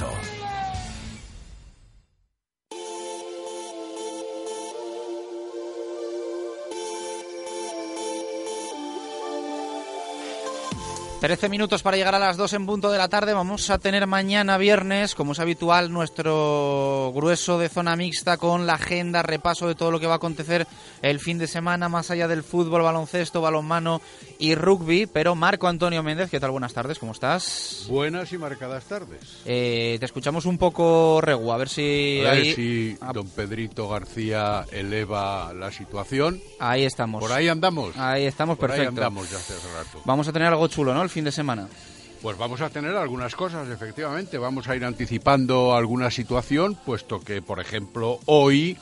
alto. Trece minutos para llegar a las dos en punto de la tarde. Vamos a tener mañana viernes, como es habitual, nuestro grueso de zona mixta con la agenda, repaso de todo lo que va a acontecer el fin de semana, más allá del fútbol, baloncesto, balonmano y rugby. Pero Marco Antonio Méndez, ¿qué tal? Buenas tardes, ¿cómo estás? Buenas y marcadas tardes. Eh, te escuchamos un poco regu, a ver si A ver ahí... si don Pedrito García eleva la situación. Ahí estamos. Por ahí andamos. Ahí estamos, Por ahí perfecto. andamos ya hace rato. Vamos a tener algo chulo, ¿no? El fin de semana. Pues vamos a tener algunas cosas, efectivamente. Vamos a ir anticipando alguna situación, puesto que, por ejemplo, hoy,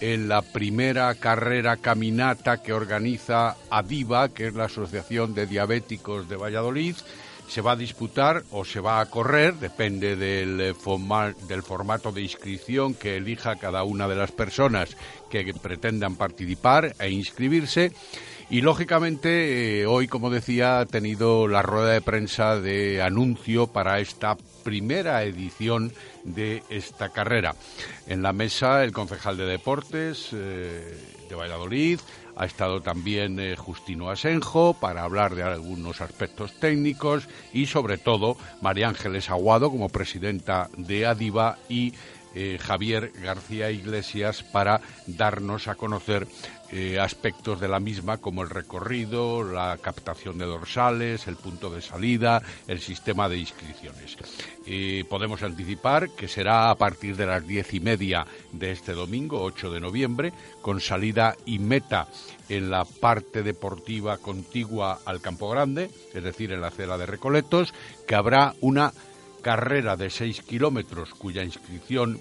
en la primera carrera caminata que organiza ADIVA, que es la Asociación de Diabéticos de Valladolid, se va a disputar o se va a correr, depende del, eh, forma- del formato de inscripción que elija cada una de las personas que pretendan participar e inscribirse. Y lógicamente, eh, hoy, como decía, ha tenido la rueda de prensa de anuncio para esta primera edición de esta carrera. En la mesa, el concejal de deportes eh, de Valladolid, ha estado también eh, Justino Asenjo para hablar de algunos aspectos técnicos y, sobre todo, María Ángeles Aguado como presidenta de ADIVA y Javier García Iglesias para darnos a conocer eh, aspectos de la misma como el recorrido, la captación de dorsales, el punto de salida, el sistema de inscripciones. Eh, podemos anticipar que será a partir de las diez y media de este domingo, 8 de noviembre, con salida y meta en la parte deportiva contigua al Campo Grande, es decir, en la acera de Recoletos, que habrá una carrera de 6 kilómetros cuya inscripción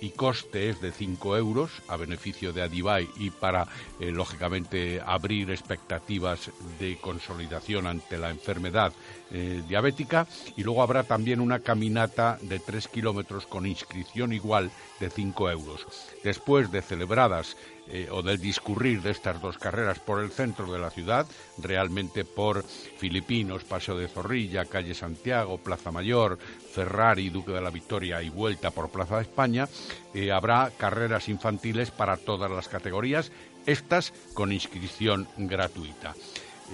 y coste es de 5 euros a beneficio de Adivai y para, eh, lógicamente, abrir expectativas de consolidación ante la enfermedad eh, diabética. Y luego habrá también una caminata de 3 kilómetros con inscripción igual de 5 euros. Después de celebradas eh, o del discurrir de estas dos carreras por el centro de la ciudad, realmente por Filipinos, Paseo de Zorrilla, Calle Santiago, Plaza Mayor, Ferrari, Duque de la Victoria y vuelta por Plaza de España, eh, habrá carreras infantiles para todas las categorías, estas con inscripción gratuita.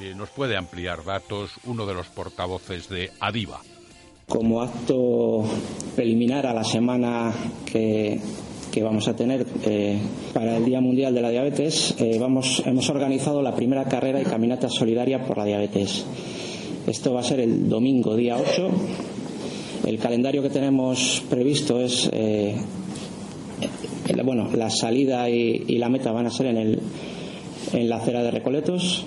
Eh, nos puede ampliar datos uno de los portavoces de Adiva. Como acto preliminar a la semana que, que vamos a tener eh, para el Día Mundial de la Diabetes, eh, vamos, hemos organizado la primera carrera y caminata solidaria por la diabetes. Esto va a ser el domingo, día 8. El calendario que tenemos previsto es, eh, bueno, la salida y, y la meta van a ser en, el, en la acera de Recoletos,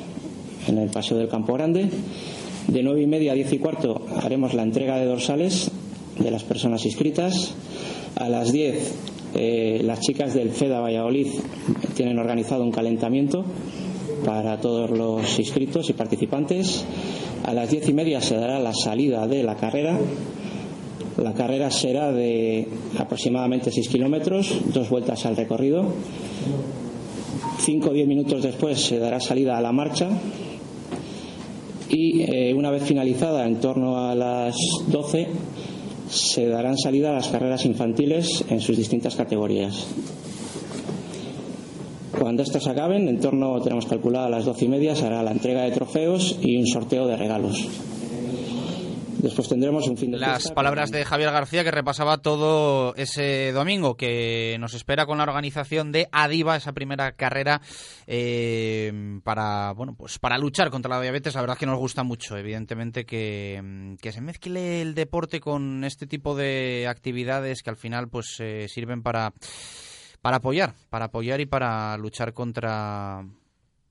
en el Paseo del Campo Grande. De nueve y media a diez y cuarto haremos la entrega de dorsales de las personas inscritas. A las diez eh, las chicas del FEDA Valladolid tienen organizado un calentamiento para todos los inscritos y participantes. A las diez y media se dará la salida de la carrera. La carrera será de aproximadamente seis kilómetros, dos vueltas al recorrido. Cinco o diez minutos después se dará salida a la marcha y eh, una vez finalizada, en torno a las doce, se darán salida a las carreras infantiles en sus distintas categorías. Cuando estas acaben, en torno, tenemos calculado a las doce y media, se hará la entrega de trofeos y un sorteo de regalos. Después tendremos un fin de Las palabras de Javier García que repasaba todo ese domingo, que nos espera con la organización de Adiva, esa primera carrera eh, para bueno pues para luchar contra la diabetes. La verdad que nos gusta mucho, evidentemente, que, que se mezcle el deporte con este tipo de actividades que al final pues eh, sirven para, para apoyar, para apoyar y para luchar contra...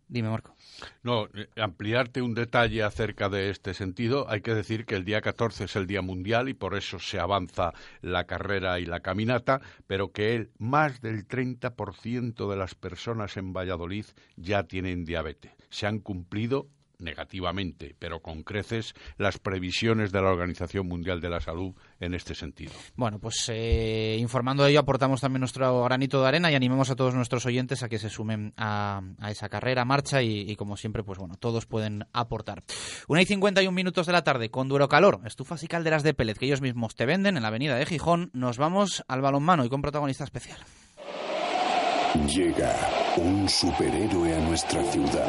Dime, Marco. No, eh, ampliarte un detalle acerca de este sentido, hay que decir que el día 14 es el Día Mundial y por eso se avanza la carrera y la caminata, pero que el, más del 30% de las personas en Valladolid ya tienen diabetes. Se han cumplido negativamente, pero con creces, las previsiones de la Organización Mundial de la Salud en este sentido. Bueno, pues eh, informando de ello aportamos también nuestro granito de arena y animemos a todos nuestros oyentes a que se sumen a, esa carrera, marcha y, como siempre, pues bueno, todos pueden aportar. Una y 51 minutos de la tarde con duro calor, estufas y calderas de pellet que ellos mismos te venden en la avenida de Gijón. Nos vamos al balonmano y con protagonista especial. Llega un superhéroe a nuestra ciudad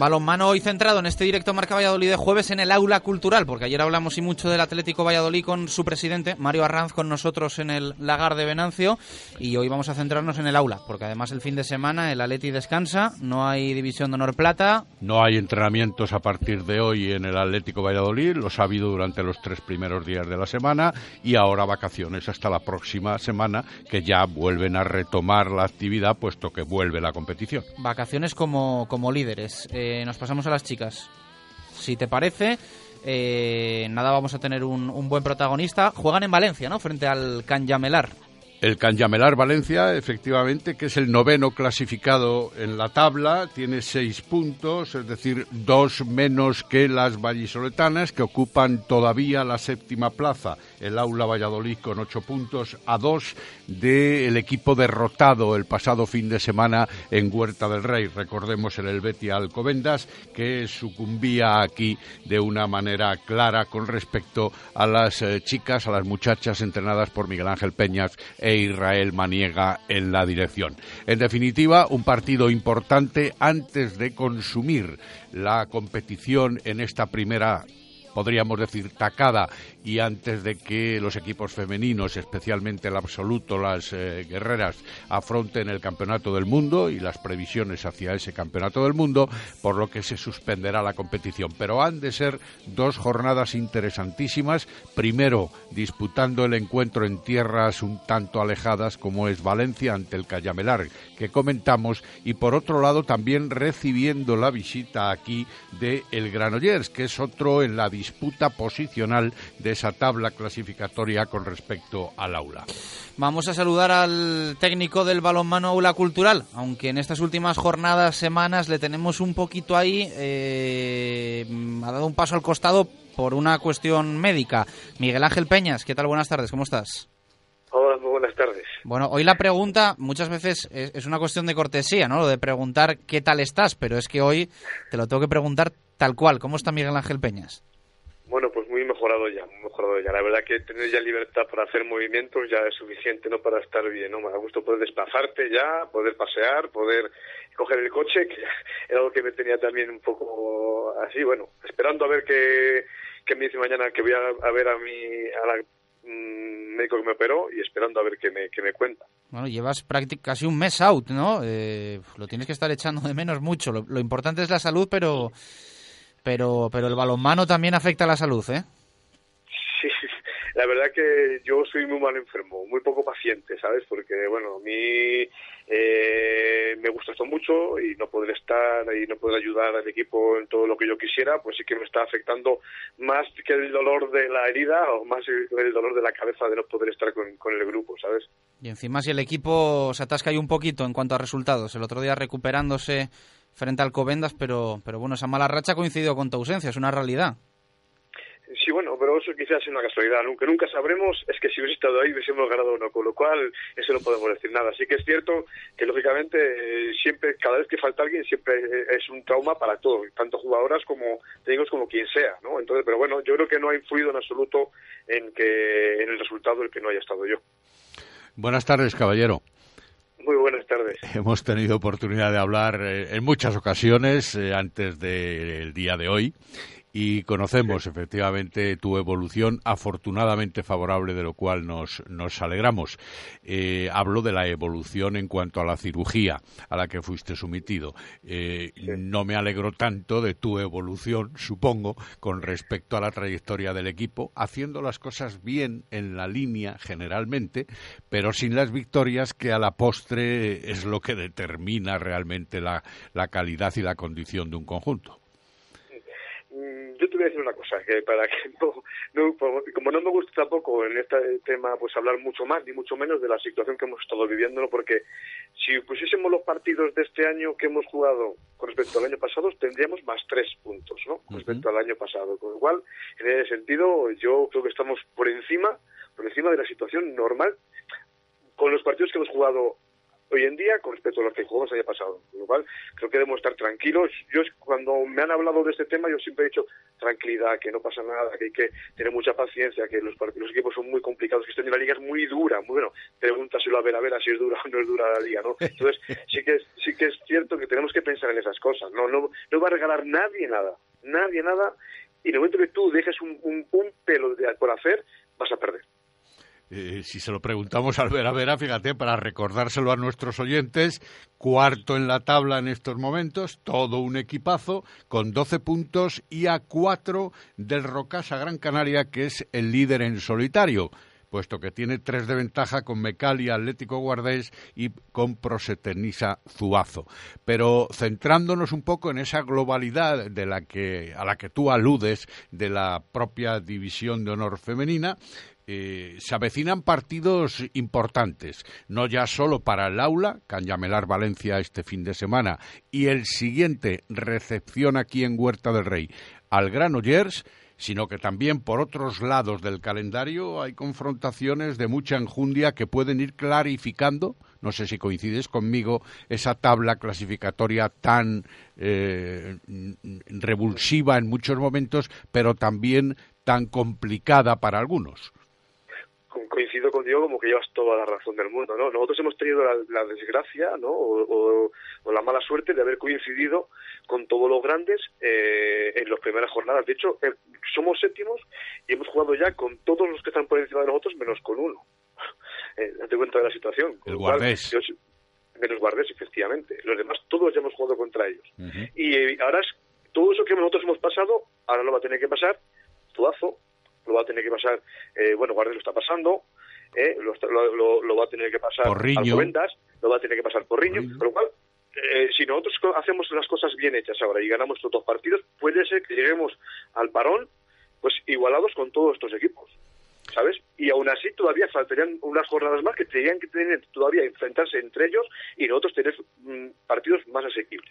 Balonmano hoy centrado en este directo Marca Valladolid de jueves en el aula cultural, porque ayer hablamos y mucho del Atlético Valladolid con su presidente, Mario Arranz, con nosotros en el Lagar de Venancio, y hoy vamos a centrarnos en el aula, porque además el fin de semana el Atleti descansa, no hay división de honor plata. No hay entrenamientos a partir de hoy en el Atlético Valladolid, los ha habido durante los tres primeros días de la semana, y ahora vacaciones hasta la próxima semana, que ya vuelven a retomar la actividad, puesto que vuelve la competición. Vacaciones como, como líderes. Eh, nos pasamos a las chicas. Si te parece, eh, nada, vamos a tener un, un, buen protagonista. Juegan en Valencia, ¿no? Frente al Canyamelar. El Canyamelar Valencia, efectivamente, que es el noveno clasificado en la tabla, tiene seis puntos, es decir, dos menos que las vallisoletanas, que ocupan todavía la séptima plaza. El Aula Valladolid con ocho puntos a dos del equipo derrotado el pasado fin de semana en Huerta del Rey. Recordemos el Helvetia Alcobendas, que sucumbía aquí de una manera clara con respecto a las eh, chicas, a las muchachas entrenadas por Miguel Ángel Peñas Israel Maniega en la dirección. En definitiva, un partido importante antes de consumir la competición en esta primera podríamos decir, tacada y antes de que los equipos femeninos, especialmente el absoluto, las eh, guerreras, afronten el Campeonato del Mundo y las previsiones hacia ese Campeonato del Mundo, por lo que se suspenderá la competición. Pero han de ser dos jornadas interesantísimas. Primero, disputando el encuentro en tierras un tanto alejadas como es Valencia ante el Cayamelar, que comentamos, y por otro lado también recibiendo la visita aquí de el Granollers, que es otro en la disputa posicional de esa tabla clasificatoria con respecto al aula. Vamos a saludar al técnico del balonmano Aula Cultural, aunque en estas últimas jornadas, semanas, le tenemos un poquito ahí, eh, ha dado un paso al costado por una cuestión médica. Miguel Ángel Peñas, ¿qué tal? Buenas tardes, ¿cómo estás? Hola, muy buenas tardes. Bueno, hoy la pregunta muchas veces es, es, una cuestión de cortesía, ¿no? Lo de preguntar qué tal estás, pero es que hoy te lo tengo que preguntar tal cual. ¿Cómo está Miguel Ángel Peñas? Bueno, pues mejorado ya, muy mejorado ya. La verdad que tener ya libertad para hacer movimientos ya es suficiente, ¿no? Para estar bien, ¿no? Me da gusto poder desplazarte ya, poder pasear, poder coger el coche, que *laughs* era algo que me tenía también un poco así, bueno, esperando a ver qué, qué me dice mañana, que voy a, ver a mi, a la mm, médico que me operó y esperando a ver qué me, qué me cuenta. Bueno, llevas casi un mes out, ¿no? Eh, lo tienes que estar echando de menos mucho. Lo importante es la salud, pero pero, pero el balonmano también afecta a la salud, ¿eh? Sí, *laughs* la verdad que yo soy muy mal enfermo, muy poco paciente, ¿sabes? Porque, bueno, a mí eh, me gusta esto mucho y no poder estar y no poder ayudar al equipo en todo lo que yo quisiera, pues sí que me está afectando más que el dolor de la herida o más el dolor de la cabeza de no poder estar con, con el grupo, ¿sabes? Y encima si el equipo se atasca ahí un poquito en cuanto a resultados, el otro día recuperándose frente al Covendas, pero, pero bueno, esa mala racha ha coincidido con tu ausencia, es una realidad. Sí, bueno, pero eso quizás es una casualidad. Lo que nunca sabremos es que si hubiese estado ahí hubiésemos ganado uno, con lo cual eso no podemos decir nada. Así que es cierto que, lógicamente, eh, siempre, cada vez que falta alguien, siempre es un trauma para todos, tanto jugadoras como técnicos como quien sea, ¿no? Entonces, pero bueno, yo creo que no ha influido en absoluto en, que, en el resultado el que no haya estado yo. Buenas tardes, caballero. Muy buenas tardes. *laughs* Hemos tenido oportunidad de hablar eh, en muchas ocasiones eh, antes del día de hoy y conocemos efectivamente tu evolución afortunadamente favorable, de lo cual nos, nos alegramos. Eh, hablo de la evolución en cuanto a la cirugía a la que fuiste sometido. Eh, no me alegro tanto de tu evolución, supongo, con respecto a la trayectoria del equipo, haciendo las cosas bien en la línea generalmente, pero sin las victorias que a la postre es lo que determina realmente la calidad y la condición de un conjunto voy a decir una cosa, que para que *laughs* no, como no me gusta tampoco en este tema pues hablar mucho más, ni mucho menos de la situación que hemos estado viviendo, porque si pusiésemos los partidos de este año que hemos jugado con respecto al año pasado, tendríamos más tres puntos, ¿no? Con respecto al año pasado. Con lo cual, en ese sentido, yo creo que estamos por encima, por encima de la situación normal con los partidos que hemos jugado hoy en día con respecto a los que jugamos haya pasado. Con lo creo que debemos estar tranquilos. Yo, cuando me han hablado de este tema, yo siempre he dicho tranquilidad, que no pasa nada, que hay que tener mucha paciencia, que los, equipos son muy complicados, que en la liga es muy dura. Muy bueno, pregúntaselo a ver a ver si es dura o no es dura la liga, ¿no? Entonces, sí que, es, sí que es cierto que tenemos que pensar en esas cosas. No, no, no va a regalar nadie nada, nadie nada. Y en el momento que tú dejes un, un, un pelo de, por hacer, vas a perder. Eh, si se lo preguntamos al Vera Vera, fíjate, para recordárselo a nuestros oyentes, cuarto en la tabla en estos momentos, todo un equipazo, con 12 puntos y a cuatro del Rocasa Gran Canaria, que es el líder en solitario puesto que tiene tres de ventaja con Mecali, Atlético Guardés y con Proseternisa Zuazo. Pero centrándonos un poco en esa globalidad de la que, a la que tú aludes de la propia división de honor femenina, eh, se avecinan partidos importantes, no ya solo para el aula, Canyamelar Valencia este fin de semana, y el siguiente recepción aquí en Huerta del Rey al Granollers, sino que también por otros lados del calendario hay confrontaciones de mucha enjundia que pueden ir clarificando, no sé si coincides conmigo, esa tabla clasificatoria tan eh, revulsiva en muchos momentos, pero también tan complicada para algunos coincido contigo como que llevas toda la razón del mundo, ¿no? Nosotros hemos tenido la, desgracia, ¿no? O, la mala suerte de haber coincidido con todos los grandes eh, en las primeras jornadas. De hecho, eh, somos séptimos y hemos jugado ya con todos los que están por encima de nosotros menos con uno. *laughs* Eh, date cuenta de la situación. El Guardés. menos Guardés, efectivamente. Los demás todos ya hemos jugado contra ellos. Y ahora es, todo eso que nosotros hemos pasado, ahora lo va a tener que pasar Tuazo, lo va a tener que pasar, eh, bueno, Guardia lo está pasando, eh, lo, lo, va a tener que pasar Porriño. Ventas, lo va a tener que pasar Porriño, Riño, con lo cual, eh, si nosotros hacemos las cosas bien hechas ahora y ganamos estos dos partidos, puede ser que lleguemos al parón pues igualados con todos estos equipos. ¿sabes? Y aún así todavía faltarían unas jornadas más que tendrían que tener todavía enfrentarse entre ellos y nosotros tener mm, partidos más asequibles.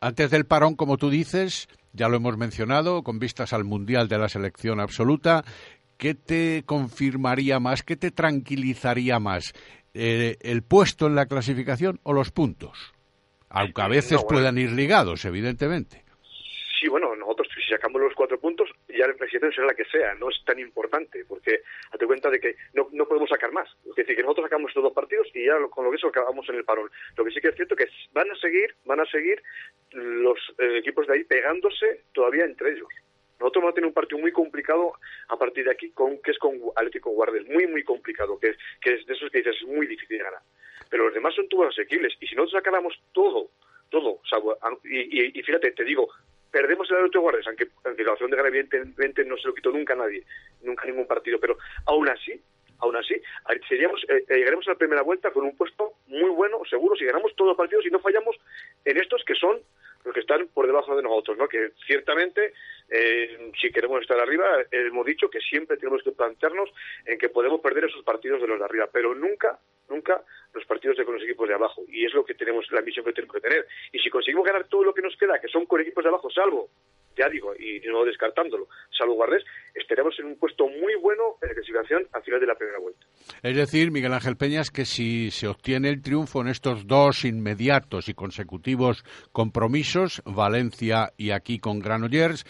Antes del parón, como tú dices, ya lo hemos mencionado, con vistas al Mundial de la Selección Absoluta, ¿qué te confirmaría más, qué te tranquilizaría más? Eh, ¿El puesto en la clasificación o los puntos? Aunque a veces puedan ir ligados, evidentemente. Sí, bueno, nosotros si sacamos los cuatro puntos ya la clasificación será la que sea, no es tan importante, porque hazte cuenta de que no, no podemos sacar más. Es decir, que nosotros sacamos estos dos partidos y ya con lo que eso acabamos en el parón. Lo que sí que es cierto que van a seguir, van a seguir los eh, equipos de ahí pegándose todavía entre ellos. Nosotros vamos a tener un partido muy complicado a partir de aquí, con, que es con Atlético Guardes, muy, muy complicado, que, que es de esos que dices, es muy difícil de ganar. Pero los demás son todos asequibles, y si nosotros sacáramos todo, todo, y, y, y fíjate, te digo, perdemos el Atlético Guardes, aunque, aunque la opción de ganar evidentemente no se lo quitó nunca a nadie, nunca ningún partido, pero aún así, aún así, seríamos, eh, eh, llegaremos a la primera vuelta con un puesto muy bueno, seguro, si ganamos todos los partidos y no fallamos en estos que son los que están por debajo de nosotros, ¿no? Que ciertamente, eh, si queremos estar arriba, hemos dicho que siempre tenemos que plantearnos en que podemos perder esos partidos de los de arriba, pero nunca, nunca los partidos de con los equipos de abajo. Y es lo que tenemos, la misión que tenemos que tener. Y si conseguimos ganar todo lo que nos queda, que son con equipos de abajo, salvo ya digo, y no descartándolo, salvo Guardés, estaremos en un puesto muy bueno en la clasificación al final de la primera vuelta. Es decir, Miguel Ángel Peñas, que si se obtiene el triunfo en estos dos inmediatos y consecutivos compromisos, Valencia y aquí con Granollers,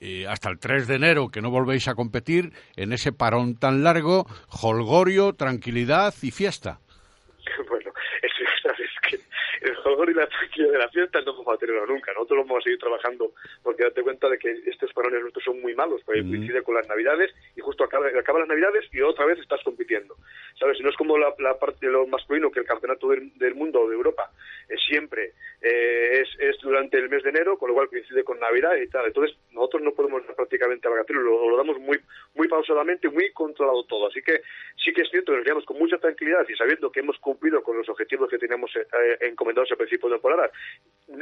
eh, hasta el 3 de enero que no volvéis a competir, en ese parón tan largo, holgorio, tranquilidad y fiesta. *laughs* y la tranquilidad de la fiesta no vamos a tenerlo nunca. Nosotros vamos a seguir trabajando porque date cuenta de que estos parones nuestros son muy malos, porque mm. coincide con las Navidades y justo acaba, acaba, las Navidades y otra vez estás compitiendo. ¿Sabes? No es como la, parte de lo masculino que el campeonato del, mundo o de Europa es siempre eh, es, es, durante el mes de enero, con lo cual coincide con Navidad y tal. Entonces, nosotros no podemos prácticamente vacaciones, lo, lo damos muy muy pausadamente, muy controlado todo. Así que sí que es cierto que nos quedamos con mucha tranquilidad y sabiendo que hemos cumplido con los objetivos que teníamos eh, encomendados al principio de temporada,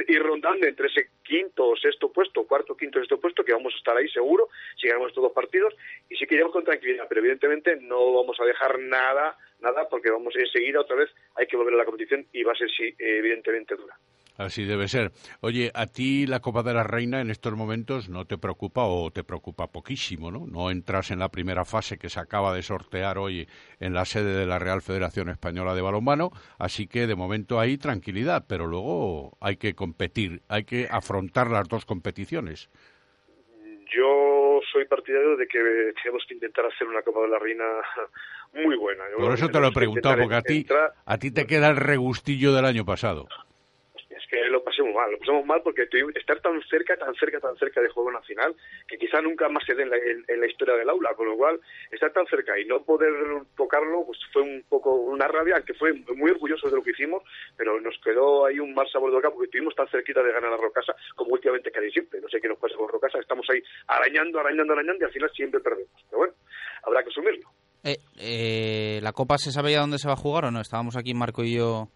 y rondando entre ese quinto o sexto puesto, cuarto, quinto, sexto puesto, que vamos a estar ahí seguro si ganamos estos dos partidos, y sí que iremos con tranquilidad, pero evidentemente no vamos a dejar nada, nada, porque vamos enseguida otra vez, hay que volver a la competición y va a ser, sí, evidentemente dura. Así debe ser. Oye, a ti la Copa de la Reina en estos momentos no te preocupa o te preocupa poquísimo, ¿no? No entras en la primera fase que se acaba de sortear hoy en la sede de la Real Federación Española de Balonmano, así que de momento hay tranquilidad, pero luego hay que competir, hay que afrontar las dos competiciones. Yo soy partidario de que tenemos que intentar hacer una Copa de la Reina muy buena. Por eso te lo he preguntado, porque a ti, a ti te queda el regustillo del año pasado que lo pasemos mal, lo pasamos mal porque estar tan cerca, tan cerca, tan cerca de juego nacional, que quizá nunca más se dé en la, historia del aula, con lo cual estar tan cerca y no poder tocarlo, pues fue un poco una rabia, que fue muy orgulloso de lo que hicimos, pero nos quedó ahí un mal sabor de boca porque estuvimos tan cerquita de ganar a Rocasa, como últimamente casi siempre, no sé qué nos pasa con Rocasa, estamos ahí arañando, arañando, arañando y al final siempre perdemos, pero bueno, habrá que asumirlo. Eh, eh, ¿La Copa se sabe ya dónde se va a jugar o no? Estábamos aquí Marco y yo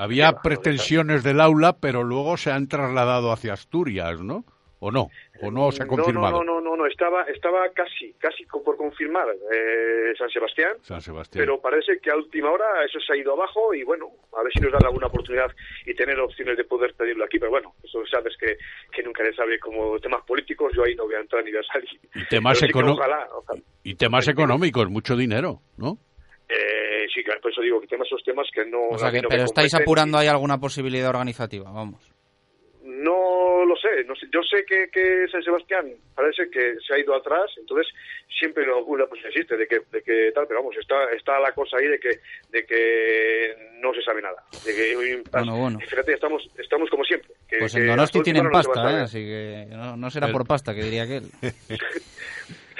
había pretensiones del aula, pero luego se han trasladado hacia Asturias, ¿no? ¿O no? ¿O no se ha confirmado? No, no, no, no, estaba, estaba casi, casi por confirmar eh, San Sebastián. San Sebastián. Pero parece que a última hora eso se ha ido abajo y bueno, a ver si nos dan alguna oportunidad y tener opciones de poder pedirlo aquí. Pero bueno, eso sabes que, que nunca se sabe como temas políticos, yo ahí no voy a entrar ni voy a salir. Y temas, y temas económicos, mucho dinero, ¿no? Eh, sí, claro, por eso digo que temas esos temas que no... O sea, que, pero estáis apurando ahí alguna posibilidad organizativa, vamos. No lo sé, no sé. yo sé que, que San Sebastián parece que se ha ido atrás, entonces siempre alguna pues existe de que, de que tal, pero vamos, está, está la cosa ahí de que, de que no se sabe nada. De que, bueno, bueno. Fíjate, estamos, estamos como siempre. Que, pues en Donosti tienen pasta, ¿eh? así que no, no será por pasta, que diría aquel. *laughs*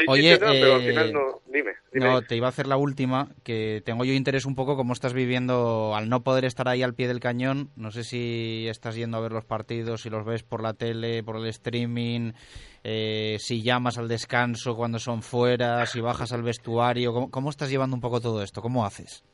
Oye, pero al final eh, no, dime, No, te iba a hacer la última, que tengo yo interés un poco cómo estás viviendo al no poder estar ahí al pie del cañón. No sé si estás yendo a ver los partidos, si los ves por la tele, por el streaming, eh, si llamas al descanso cuando son fuera, si bajas al vestuario. ¿Cómo, ¿Cómo estás llevando un poco todo esto? ¿Cómo haces?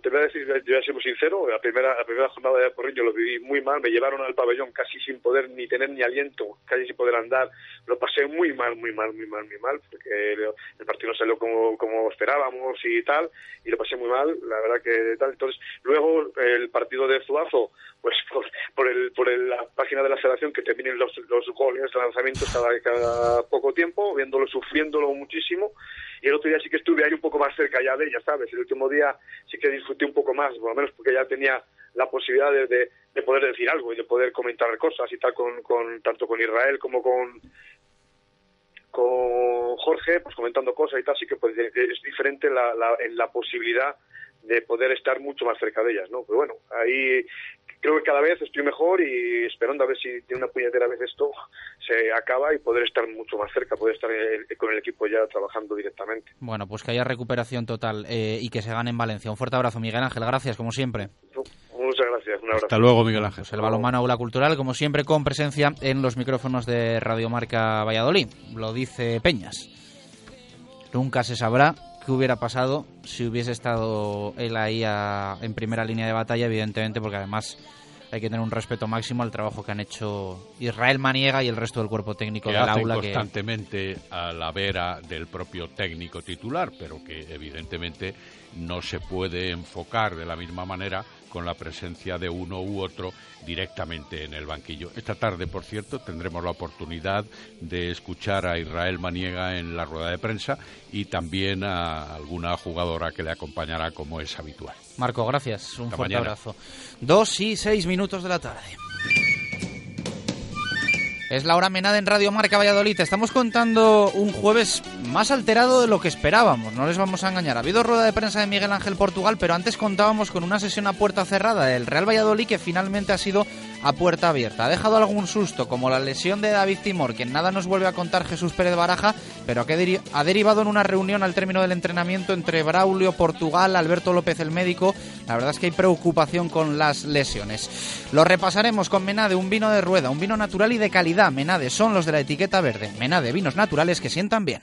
Te voy a decir, yo voy a sincero, la primera, la primera jornada de Porriño lo viví muy mal, me llevaron al pabellón casi sin poder ni tener ni aliento, casi sin poder andar, lo pasé muy mal, muy mal, muy mal, muy mal, porque el partido no salió como, como esperábamos y tal, y lo pasé muy mal, la verdad que tal, entonces luego el partido de Zuazo, pues por, por, el, por la página de la federación que te vienen los, los goles, lanzamientos cada, cada poco tiempo, viéndolo, sufriéndolo muchísimo, y el otro día sí que estuve ahí un poco más cerca ya de ella, ¿sabes? El último día sí que disfruté un poco más, por lo menos porque ya tenía la posibilidad de, de, poder decir algo y de poder comentar cosas y tal con, con tanto con Israel como con con Jorge, pues comentando cosas y tal, sí que pues, es diferente la, la, en la posibilidad de poder estar mucho más cerca de ellas, ¿no? Pero bueno, ahí creo que cada vez estoy mejor y esperando a ver si tiene una puñetera vez esto se acaba y poder estar mucho más cerca, poder estar con el equipo ya trabajando directamente. Bueno, pues que haya recuperación total eh, y que se gane en Valencia. Un fuerte abrazo, Miguel Ángel. Gracias, como siempre. Muchas gracias. Un abrazo. Hasta luego, Miguel Ángel. Pues el balonmano Aula Cultural, como siempre, con presencia en los micrófonos de Radiomarca Valladolid. Lo dice Peñas. Nunca se sabrá qué hubiera pasado si hubiese estado él ahí en primera línea de batalla, evidentemente, porque además hay que tener un respeto máximo al trabajo que han hecho Israel Maniega y el resto del cuerpo técnico que del aula. constantemente a la vera del propio técnico titular, pero que evidentemente no se puede enfocar de la misma manera con la presencia de uno u otro directamente en el banquillo. Esta tarde, por cierto, tendremos la oportunidad de escuchar a Israel Maniega en la rueda de prensa y también a alguna jugadora que le acompañará como es habitual. Marco, gracias. Un fuerte abrazo. Dos y seis minutos de la tarde. Es la hora menada en Radio Marca Valladolid. Estamos contando un jueves más alterado de lo que esperábamos, no les vamos a engañar. Ha habido rueda de prensa de Miguel Ángel Portugal, pero antes contábamos con una sesión a puerta cerrada del Real Valladolid que finalmente ha sido a puerta abierta. Ha dejado algún susto, como la lesión de David Timor, que nada nos vuelve a contar Jesús Pérez Baraja, pero que ha derivado en una reunión al término del entrenamiento entre Braulio, Portugal, Alberto López el médico. La verdad es que hay preocupación con las lesiones. Lo repasaremos con Menade, un vino de rueda, un vino natural y de calidad. Menade son los de la etiqueta verde. Menade, vinos naturales que sientan bien.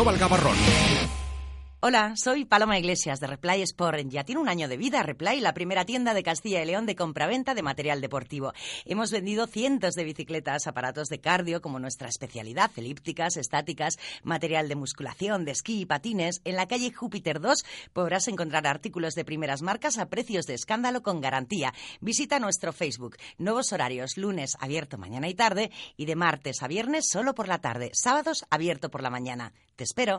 Cristóbal Gavarrón. Hola, soy Paloma Iglesias de Replay Sport. Ya tiene un año de vida Replay, la primera tienda de Castilla y León de compraventa de material deportivo. Hemos vendido cientos de bicicletas, aparatos de cardio como nuestra especialidad, elípticas, estáticas, material de musculación, de esquí y patines. En la calle Júpiter 2 podrás encontrar artículos de primeras marcas a precios de escándalo con garantía. Visita nuestro Facebook. Nuevos horarios, lunes abierto mañana y tarde y de martes a viernes solo por la tarde. Sábados abierto por la mañana. Te espero.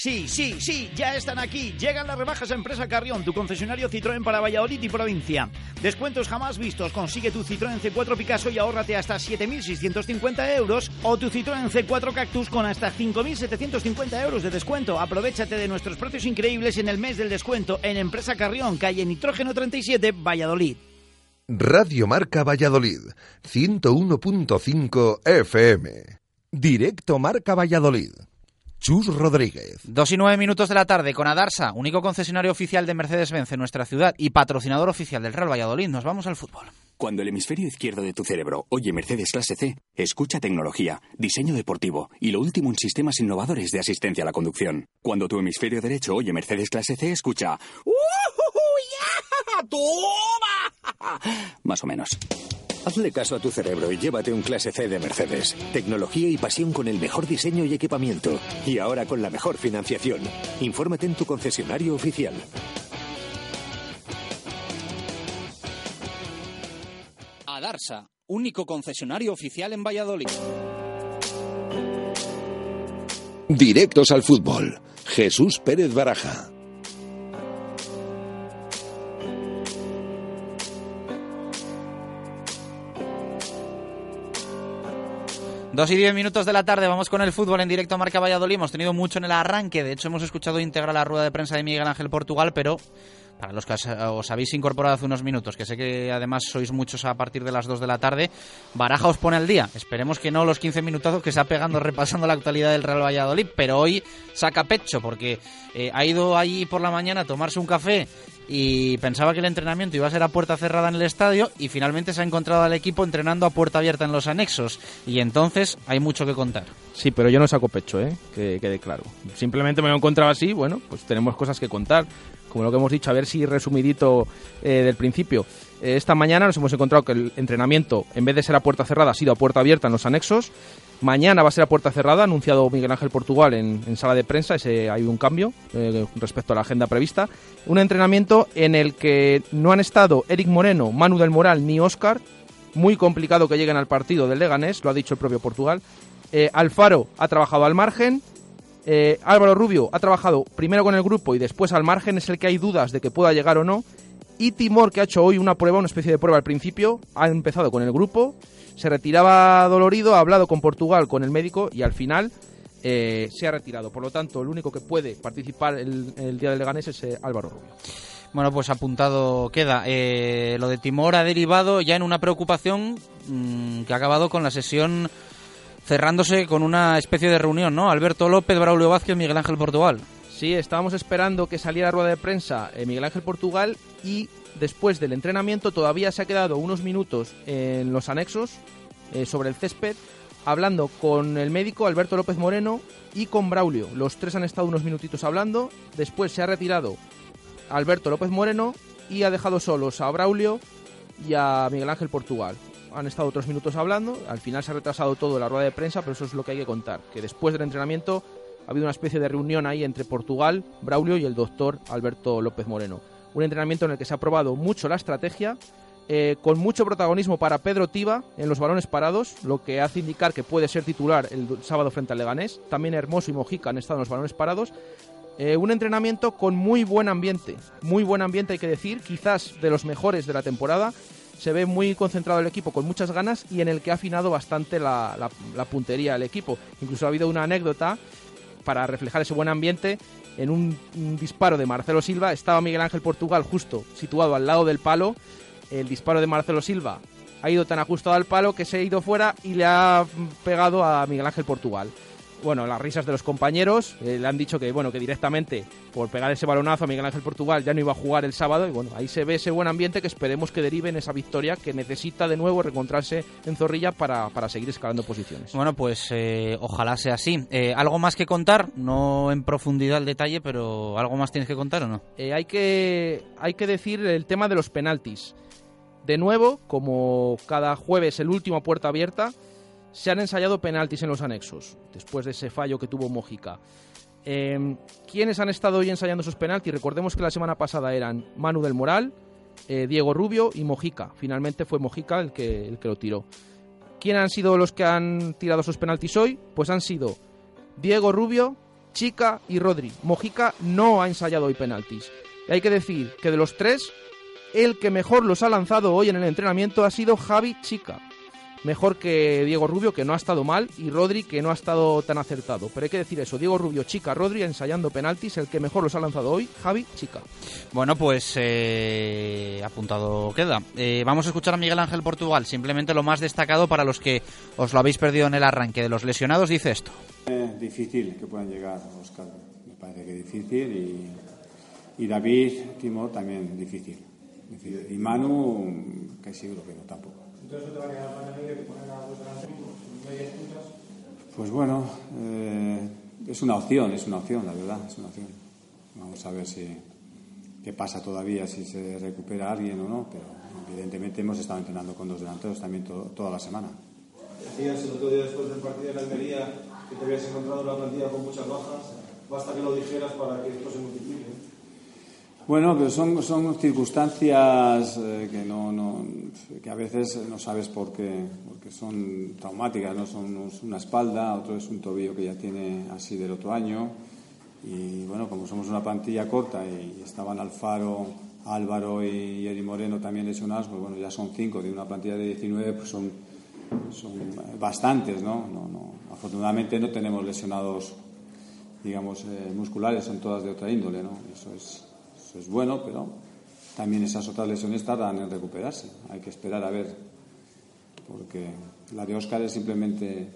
Sí, sí, sí, ya están aquí. Llegan las rebajas a Empresa Carrión, tu concesionario Citroën para Valladolid y provincia. Descuentos jamás vistos. Consigue tu Citroën C4 Picasso y ahórrate hasta 7.650 euros o tu Citroën C4 Cactus con hasta 5.750 euros de descuento. Aprovechate de nuestros precios increíbles en el mes del descuento en Empresa Carrión, calle Nitrógeno 37, Valladolid. Radio Marca Valladolid, 101.5 FM. Directo Marca Valladolid. Chus Rodríguez. Dos y nueve minutos de la tarde con Adarsa, único concesionario oficial de Mercedes-Benz en nuestra ciudad y patrocinador oficial del Real Valladolid. Nos vamos al fútbol. Cuando el hemisferio izquierdo de tu cerebro oye Mercedes Clase C, escucha tecnología, diseño deportivo y lo último en sistemas innovadores de asistencia a la conducción. Cuando tu hemisferio derecho oye Mercedes Clase C, escucha ¡Uh, ¡Toma! *laughs* Más o menos. Hazle caso a tu cerebro y llévate un clase C de Mercedes. Tecnología y pasión con el mejor diseño y equipamiento. Y ahora con la mejor financiación. Infórmate en tu concesionario oficial. Adarsa, único concesionario oficial en Valladolid. Directos al fútbol. Jesús Pérez Baraja. Dos y diez minutos de la tarde, vamos con el fútbol en directo a Marca Valladolid. Hemos tenido mucho en el arranque, de hecho hemos escuchado íntegra la rueda de prensa de Miguel Ángel Portugal, pero para los que os habéis incorporado hace unos minutos, que sé que además sois muchos a partir de las 2 de la tarde, Baraja os pone al día. Esperemos que no los 15 minutazos que está pegando repasando la actualidad del Real Valladolid, pero hoy saca pecho porque eh, ha ido allí por la mañana a tomarse un café y pensaba que el entrenamiento iba a ser a puerta cerrada en el estadio y finalmente se ha encontrado al equipo entrenando a puerta abierta en los anexos y entonces hay mucho que contar. Sí, pero yo no saco pecho, ¿eh? que quede claro. Simplemente me lo he encontrado así, bueno, pues tenemos cosas que contar como lo que hemos dicho, a ver si resumidito eh, del principio. Eh, esta mañana nos hemos encontrado que el entrenamiento, en vez de ser a puerta cerrada, ha sido a puerta abierta en los anexos. Mañana va a ser a puerta cerrada, anunciado Miguel Ángel Portugal en, sala de prensa, ese, hay un cambio eh, respecto a la agenda prevista. Un entrenamiento en el que no han estado Eric Moreno, Manu del Moral ni Óscar. Muy complicado que lleguen al partido del Leganés, lo ha dicho el propio Portugal. Alfaro ha trabajado al margen, eh, Álvaro Rubio ha trabajado primero con el grupo y después al margen, es el que hay dudas de que pueda llegar o no. Y Timor, que ha hecho hoy una prueba, una especie de prueba al principio, ha empezado con el grupo, se retiraba dolorido, ha hablado con Portugal, con el médico y al final eh, se ha retirado. Por lo tanto, el único que puede participar el, día del Leganés es eh, Álvaro Rubio. Bueno, pues apuntado queda. lo de Timor ha derivado ya en una preocupación mm, que ha acabado con la sesión cerrándose con una especie de reunión, ¿no? Alberto López, Braulio Vázquez, Miguel Ángel Portugal. Sí, estábamos esperando que saliera rueda de prensa eh, Miguel Ángel Portugal y después del entrenamiento todavía se ha quedado unos minutos en los anexos eh, sobre el césped hablando con el médico Alberto López Moreno y con Braulio. Los tres han estado unos minutitos hablando, después se ha retirado Alberto López Moreno y ha dejado solos a Braulio y a Miguel Ángel Portugal han estado otros minutos hablando, al final se ha retrasado todo la rueda de prensa, pero eso es lo que hay que contar, que después del entrenamiento ha habido una especie de reunión ahí entre Portugal, Braulio y el doctor Alberto López Moreno. Un entrenamiento en el que se ha probado mucho la estrategia, eh, con mucho protagonismo para Pedro Tiba en los balones parados, lo que hace indicar que puede ser titular el sábado frente al Leganés. También Hermoso y Mojica han estado en los balones parados. Eh, un entrenamiento con muy buen ambiente, muy buen ambiente hay que decir, quizás de los mejores de la temporada se ve muy concentrado el equipo con muchas ganas y en el que ha afinado bastante la, puntería el equipo. Incluso ha habido una anécdota para reflejar ese buen ambiente. En un, disparo de Marcelo Silva estaba Miguel Ángel Portugal justo situado al lado del palo. El disparo de Marcelo Silva ha ido tan ajustado al palo que se ha ido fuera y le ha pegado a Miguel Ángel Portugal bueno, las risas de los compañeros. Eh, le han dicho que, bueno, que directamente por pegar ese balonazo a Miguel Ángel Portugal ya no iba a jugar el sábado. Y bueno, ahí se ve ese buen ambiente que esperemos que derive en esa victoria que necesita de nuevo reencontrarse en Zorrilla para, seguir escalando posiciones. Bueno, pues eh, ojalá sea así. Eh, ¿Algo más que contar? No en profundidad el detalle, pero ¿algo más tienes que contar o no? hay, que, hay que decir el tema de los penaltis. De nuevo, como cada jueves, el último puerta abierta se han ensayado penaltis en los anexos, después de ese fallo que tuvo Mojica. Eh, ¿Quiénes han estado hoy ensayando esos penaltis? Recordemos que la semana pasada eran Manu del Moral, eh, Diego Rubio y Mojica. Finalmente fue Mojica el que, el que lo tiró. ¿Quiénes han sido los que han tirado esos penaltis hoy? Pues han sido Diego Rubio, Chica y Rodri. Mojica no ha ensayado hoy penaltis. Y hay que decir que de los tres, el que mejor los ha lanzado hoy en el entrenamiento ha sido Javi Chica mejor que Diego Rubio, que no ha estado mal, y Rodri, que no ha estado tan acertado. Pero hay que decir eso, Diego Rubio, chica, Rodri ensayando penaltis, el que mejor los ha lanzado hoy, Javi, chica. Bueno, pues eh, apuntado queda. Eh, vamos a escuchar a Miguel Ángel Portugal, simplemente lo más destacado para los que os lo habéis perdido en el arranque de los lesionados, dice esto. Es difícil que puedan llegar, Oscar, me parece que difícil, y, David, Timo, también difícil. difícil. Y Manu, que seguro que no tampoco. Pues bueno, eh, es una opción, es una opción, la verdad, es una opción. Vamos a ver si qué pasa todavía, si se recupera alguien o no, pero evidentemente hemos estado entrenando con dos delanteros también toda la semana. Decías el otro día después del partido de la Almería que te habías encontrado la plantilla con muchas bajas. Basta que lo dijeras para que esto se multiplique. Bueno, pero son, son circunstancias eh, que no, no, que a veces no sabes por qué, porque son traumáticas, ¿no? Son una espalda, otro es un tobillo que ya tiene así del otro año. Y bueno, como somos una plantilla corta y estaban Alfaro, Álvaro y Eri Moreno también lesionados, pues bueno, ya son cinco de una plantilla de 19, pues son, son bastantes, ¿no? No, no Afortunadamente no tenemos lesionados, digamos, eh, musculares, son todas de otra índole, ¿no? Eso es, eso es bueno, pero también esas otras lesiones tardan en recuperarse. Hay que esperar a ver, porque la de Óscar es simplemente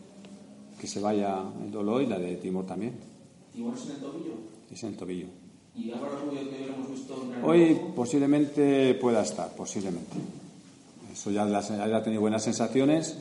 que se vaya el dolor y la de Timor también. ¿Y bueno es en el tobillo? Es en el tobillo. ¿Y Rubio que hoy hemos visto Hoy posiblemente pueda estar, posiblemente. Eso ya, ya ha tenido buenas sensaciones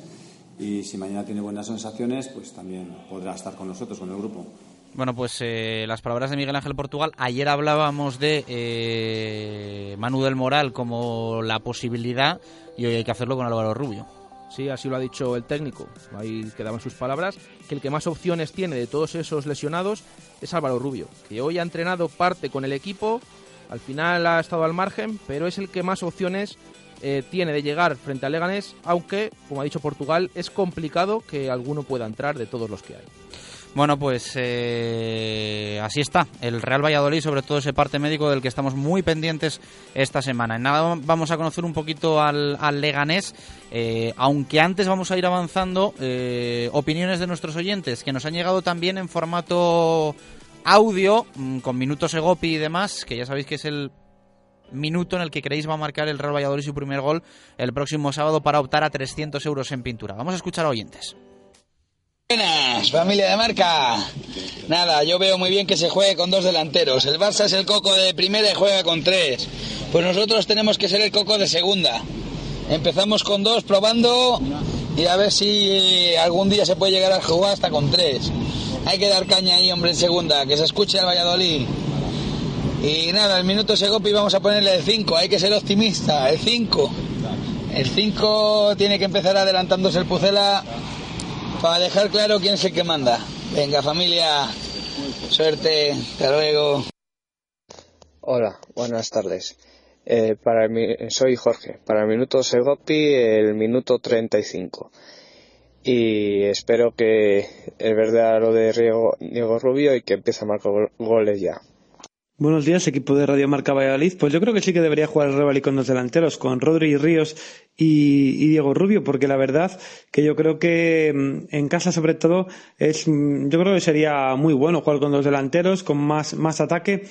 y si mañana tiene buenas sensaciones, pues también podrá estar con nosotros, con el grupo. Bueno, pues eh, las palabras de Miguel Ángel Portugal. Ayer hablábamos de eh, Manu del Moral como la posibilidad y hoy hay que hacerlo con Álvaro Rubio. Sí, así lo ha dicho el técnico. Ahí quedaban sus palabras. Que el que más opciones tiene de todos esos lesionados es Álvaro Rubio, que hoy ha entrenado parte con el equipo. Al final ha estado al margen, pero es el que más opciones eh, tiene de llegar frente a Leganés, aunque, como ha dicho Portugal, es complicado que alguno pueda entrar de todos los que hay. Bueno, pues eh, así está. El Real Valladolid, sobre todo ese parte médico del que estamos muy pendientes esta semana. En nada vamos a conocer un poquito al, Leganés, eh, aunque antes vamos a ir avanzando eh, opiniones de nuestros oyentes, que nos han llegado también en formato audio, mm, con minutos Egopi y demás, que ya sabéis que es el minuto en el que creéis va a marcar el Real Valladolid su primer gol el próximo sábado para optar a 300 euros en pintura. Vamos a escuchar a oyentes. Buenas, familia de marca. Nada, yo veo muy bien que se juegue con dos delanteros. El Barça es el coco de primera y juega con tres. Pues nosotros tenemos que ser el coco de segunda. Empezamos con dos probando y a ver si algún día se puede llegar a jugar hasta con tres. Hay que dar caña ahí, hombre, en segunda, que se escuche al Valladolid. Y nada, el minuto Segopi vamos a ponerle el 5, hay que ser optimista, el 5. El 5 tiene que empezar adelantándose el Pucela para dejar claro quién es el que manda. Venga familia, suerte, hasta luego. Hola, buenas tardes. Eh, para soy Jorge. Para el minuto Segopi, el minuto 35. Y espero que es verdad lo de Diego Rubio y que empiece a marcar goles ya. Buenos días, equipo de Radio Marca Valladolid. Pues yo creo que sí que debería jugar el Real con dos delanteros, con Rodri Ríos y, Diego Rubio, porque la verdad que yo creo que mm, en casa sobre todo es, mm, yo creo que sería muy bueno jugar con dos delanteros, con más, más ataque.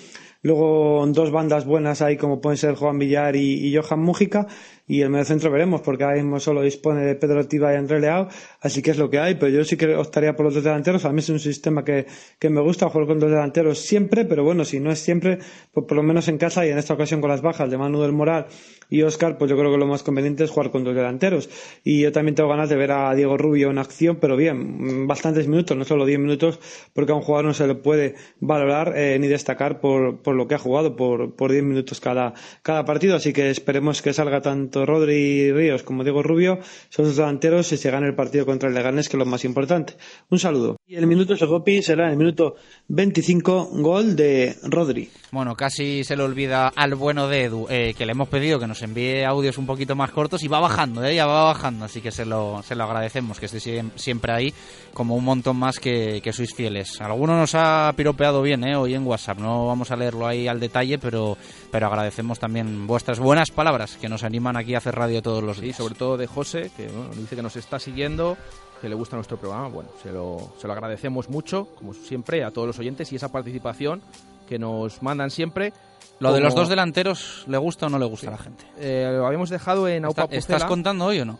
Luego dos bandas buenas ahí como pueden ser Juan Villar y, y Johan Mújica y el centro veremos, porque ahora mismo solo dispone de Pedro Tiva y André Leao, así que es lo que hay, pero yo sí que optaría por los dos delanteros. A mí es un sistema que, que me gusta jugar con dos delanteros siempre, pero bueno, si no es siempre, pues por lo menos en casa y en esta ocasión con las bajas de Manu del Moral y Oscar, pues yo creo que lo más conveniente es jugar con dos delanteros. Y yo también tengo ganas de ver a Diego Rubio en acción, pero bien, bastantes minutos, no solo 10 minutos, porque a un jugador no se le puede valorar eh, ni destacar por, por lo que ha jugado, por, por 10 minutos cada, cada partido, así que esperemos que salga tanto Rodri Ríos como Diego Rubio son los delanteros y se gana el partido contra el Leganés, que es lo más importante. Un saludo. Y el minuto Segopi será el minuto 25, gol de Rodri. Bueno, casi se le olvida al bueno de Edu, eh, que le hemos pedido que nos envíe audios un poquito más cortos y va bajando, ¿eh? ya va bajando, así que se lo, se lo agradecemos, que esté siempre ahí, como un montón más que, que sois fieles. Alguno nos ha piropeado bien ¿eh? hoy en WhatsApp, no vamos a leerlo ahí al detalle, pero, pero agradecemos también vuestras buenas palabras que nos animan aquí a hacer radio todos los días. Y sobre todo de José, que dice que nos está siguiendo que le gusta nuestro programa. Bueno, se lo, se lo agradecemos mucho, como siempre, a todos los oyentes y esa participación que nos mandan siempre. ¿Lo de los dos delanteros le gusta o no le gusta a la gente? Eh, lo habíamos dejado en Aupa ¿Estás contando hoy o no?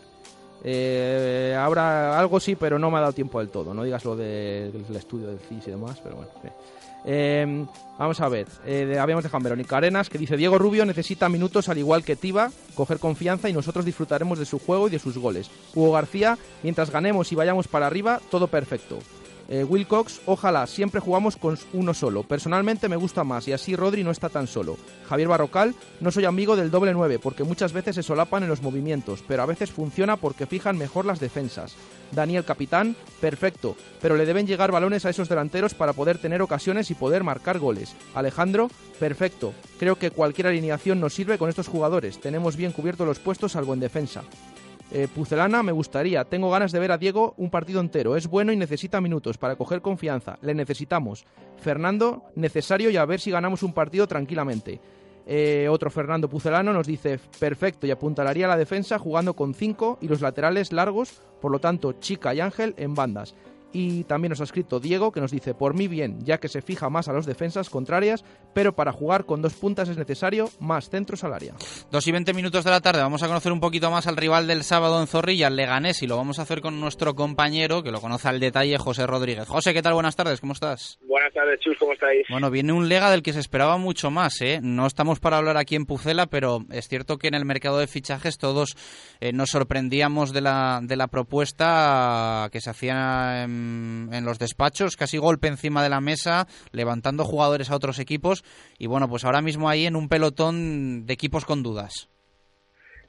Eh, habrá algo sí, pero no me ha dado tiempo del todo. No digas lo del estudio del CIS y demás, pero bueno. Eh, vamos a ver, eh, habíamos dejado Verónica Arenas que dice Diego Rubio necesita minutos al igual que Tiba, coger confianza y nosotros disfrutaremos de su juego y de sus goles. Hugo García, mientras ganemos y vayamos para arriba, todo perfecto. Eh, Wilcox, ojalá, siempre jugamos con uno solo. Personalmente me gusta más y así Rodri no está tan solo. Javier Barrocal, no soy amigo del doble 9 porque muchas veces se solapan en los movimientos, pero a veces funciona porque fijan mejor las defensas. Daniel Capitán, perfecto, pero le deben llegar balones a esos delanteros para poder tener ocasiones y poder marcar goles. Alejandro, perfecto, creo que cualquier alineación nos sirve con estos jugadores, tenemos bien cubiertos los puestos salvo en defensa. Eh, Pucelana, me gustaría. Tengo ganas de ver a Diego un partido entero. Es bueno y necesita minutos para coger confianza. Le necesitamos. Fernando, necesario y a ver si ganamos un partido tranquilamente. Eh, otro Fernando Pucelano nos dice perfecto y apuntalaría la defensa jugando con 5 y los laterales largos, por lo tanto Chica y Ángel en bandas. Y también nos ha escrito Diego que nos dice, por mí bien, ya que se fija más a los defensas contrarias, pero para jugar con dos puntas es necesario más centros al área. Dos y veinte minutos de la tarde, vamos a conocer un poquito más al rival del sábado en Zorrilla, el Leganés, y lo vamos a hacer con nuestro compañero, que lo conoce al detalle, José Rodríguez. José, ¿qué tal? Buenas tardes, ¿cómo estás? Buenas tardes, Chus, ¿cómo estáis? Bueno, viene un Lega del que se esperaba mucho más, ¿eh? No estamos para hablar aquí en Pucela, pero es cierto que en el mercado de fichajes todos eh, nos sorprendíamos de la, de la propuesta que se hacía en, en los despachos, casi golpe encima de la mesa, levantando jugadores a otros equipos, y bueno, pues ahora mismo ahí en un pelotón de equipos con dudas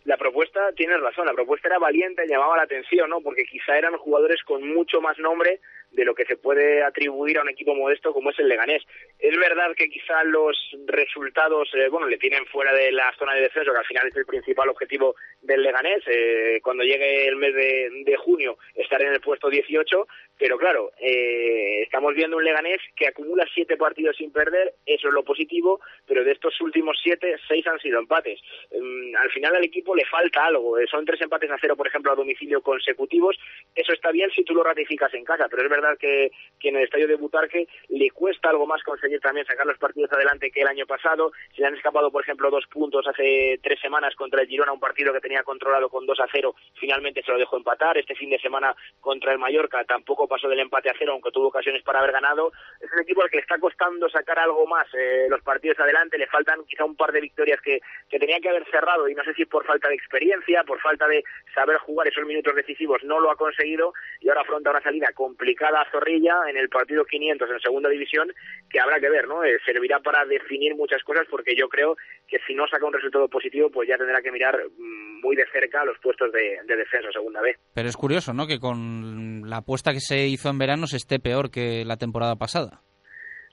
la propuesta, tienes razón, la propuesta era valiente, llamaba la atención, ¿no? Porque quizá eran jugadores con mucho más nombre de lo que se puede atribuir a un equipo modesto como es el Leganés. Es verdad que quizá los resultados, eh, bueno, le tienen fuera de la zona de descenso, que al final es el principal objetivo del Leganés. Eh, cuando llegue el mes de, de, junio estar en el puesto 18, pero claro, eh, estamos viendo un Leganés que acumula siete partidos sin perder, eso es lo positivo, pero de estos últimos siete, seis han sido empates. Um, al final al equipo le falta algo, eh, son tres empates a cero, por ejemplo, a domicilio consecutivos, eso está bien si tú lo ratificas en casa, pero es verdad que, en el estadio de Butarque le cuesta algo más conseguir también sacar los partidos adelante que el año pasado, se le han escapado, por ejemplo, dos puntos hace tres semanas contra el Girona, un partido que tenía controlado con dos a cero, finalmente se lo dejó empatar, este fin de semana contra el Mallorca tampoco pasó del empate a cero, aunque tuvo ocasiones para haber ganado. Es un equipo al que le está costando sacar algo más eh, los partidos adelante. Le faltan quizá un par de victorias que, que tenía que haber cerrado y no sé si por falta de experiencia, por falta de saber jugar esos minutos decisivos, no lo ha conseguido y ahora afronta una salida complicada a Zorrilla en el partido 500 en segunda división que habrá que ver, ¿no? Eh, servirá para definir muchas cosas porque yo creo que si no saca un resultado positivo, pues ya tendrá que mirar mm, muy de cerca los puestos de, de defensa segunda vez. Pero es curioso, ¿no? Que con la apuesta que se hizo en verano se esté peor que la temporada pasada.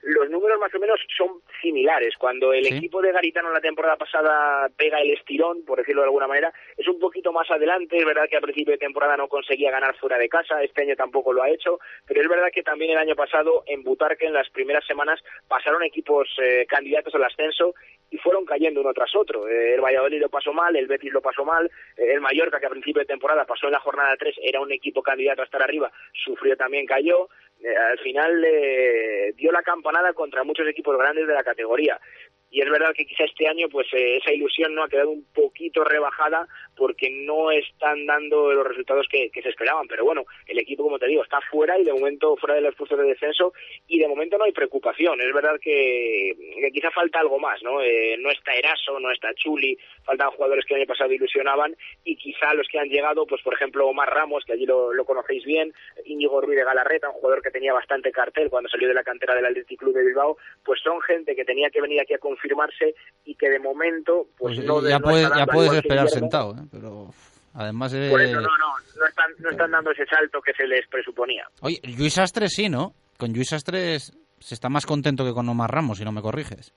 Los números más o menos son similares. Cuando el equipo de Garitano la temporada pasada pega el estirón, por decirlo de alguna manera, es un poquito más adelante. Es verdad que al principio de temporada no conseguía ganar fuera de casa, este año tampoco lo ha hecho, pero es verdad que también el año pasado en Butarque en las primeras semanas pasaron equipos eh, candidatos al ascenso y fueron cayendo uno tras otro. Eh, el Valladolid lo pasó mal, el Betis lo pasó mal, eh, el Mallorca que a principio de temporada pasó en la jornada 3, era un equipo candidato a estar arriba, sufrió también, cayó. Eh, al final eh, dio la campanada contra muchos equipos grandes de la categoría y es verdad que quizá este año pues eh, esa ilusión no ha quedado un poquito rebajada porque no están dando los resultados que, se esperaban. Pero bueno el equipo como te digo está fuera y de momento fuera de los puestos de descenso y de momento no hay preocupación. Es verdad que, quizá falta algo más no eh, no está Eraso no está Chuli faltan jugadores que el año pasado ilusionaban y quizá los que han llegado pues por ejemplo Omar Ramos que allí lo, lo conocéis bien Íñigo Ruiz de Galarreta un jugador que tenía bastante cartel cuando salió de la cantera del Athletic Club de Bilbao pues son gente que tenía que venir aquí a confirmarse y que de momento pues, pues no ya no puedes está ya puedes esperar sentado ¿eh? pero además de... por eso no no no están no están dando ese salto que se les presuponía oye Luis Astres sí no con Luis Astres se está más contento que con Omar Ramos si no me corriges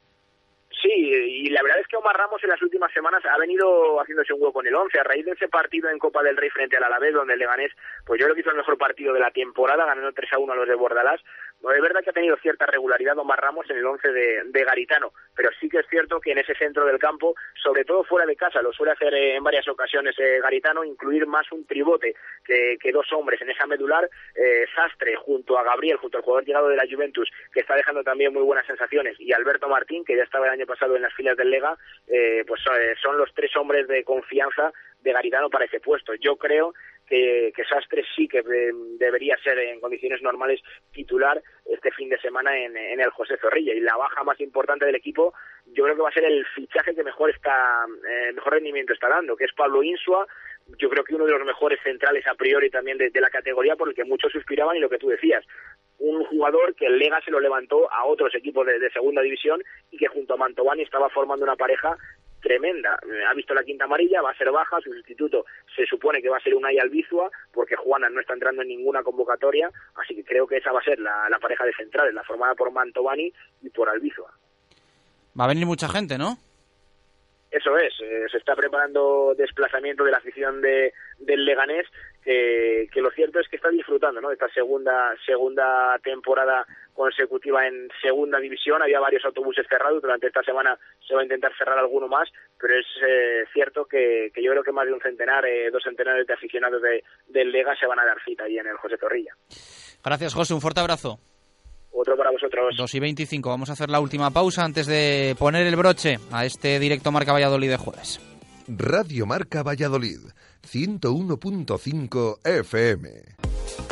Sí, y la verdad es que Omar Ramos en las últimas semanas ha venido haciéndose un hueco en el 11 a raíz de ese partido en Copa del Rey frente al Alavés donde el Leganés, pues yo creo que hizo el mejor partido de la temporada ganando 3 a 1 a los de Bordalás. Bueno, es verdad que ha tenido cierta regularidad Omar Ramos en el 11 de, de Garitano, pero sí que es cierto que en ese centro del campo, sobre todo fuera de casa, lo suele hacer eh, en varias ocasiones eh, Garitano, incluir más un tribote que, que dos hombres en esa medular, eh, Sastre junto a Gabriel, junto al jugador llegado de la Juventus, que está dejando también muy buenas sensaciones, y Alberto Martín, que ya estaba el año pasado en las filas del Lega, eh, pues eh, son los tres hombres de confianza de Garitano para ese puesto. Yo creo que, que Sastre sí que eh, debería ser en condiciones normales titular este fin de semana en, el José Zorrilla. Y la baja más importante del equipo yo creo que va a ser el fichaje que mejor está eh, mejor rendimiento está dando que es Pablo Insua. Yo creo que uno de los mejores centrales a priori también de, la categoría por el que muchos suspiraban y lo que tú decías. Un jugador que el Lega se lo levantó a otros equipos de segunda división y que junto a Mantovani estaba formando una pareja tremenda. Eh, Ha visto la quinta amarilla, va a ser baja, su sustituto se supone que va a ser Unai Albizua, porque Juana no está entrando en ninguna convocatoria, así que creo que esa va a ser la, la pareja de centrales, la formada por Mantovani y por Albizua. Va a venir mucha gente, ¿no? Eso es, eh, se está preparando desplazamiento de la afición de, del Leganés, que lo cierto es que está disfrutando ¿no? de esta segunda, segunda temporada consecutiva en segunda división. Había varios autobuses cerrados, durante esta semana se va a intentar cerrar alguno más, pero es eh, cierto que, yo creo que más de un centenar, eh, dos centenares de aficionados de, del Lega se van a dar cita ahí en el José Zorrilla. Gracias, José. Un fuerte abrazo. Otro para vosotros. 2 y 25. Vamos a hacer la última pausa antes de poner el broche a este directo Marca Valladolid de jueves. Radio Marca Valladolid, 101.5 FM.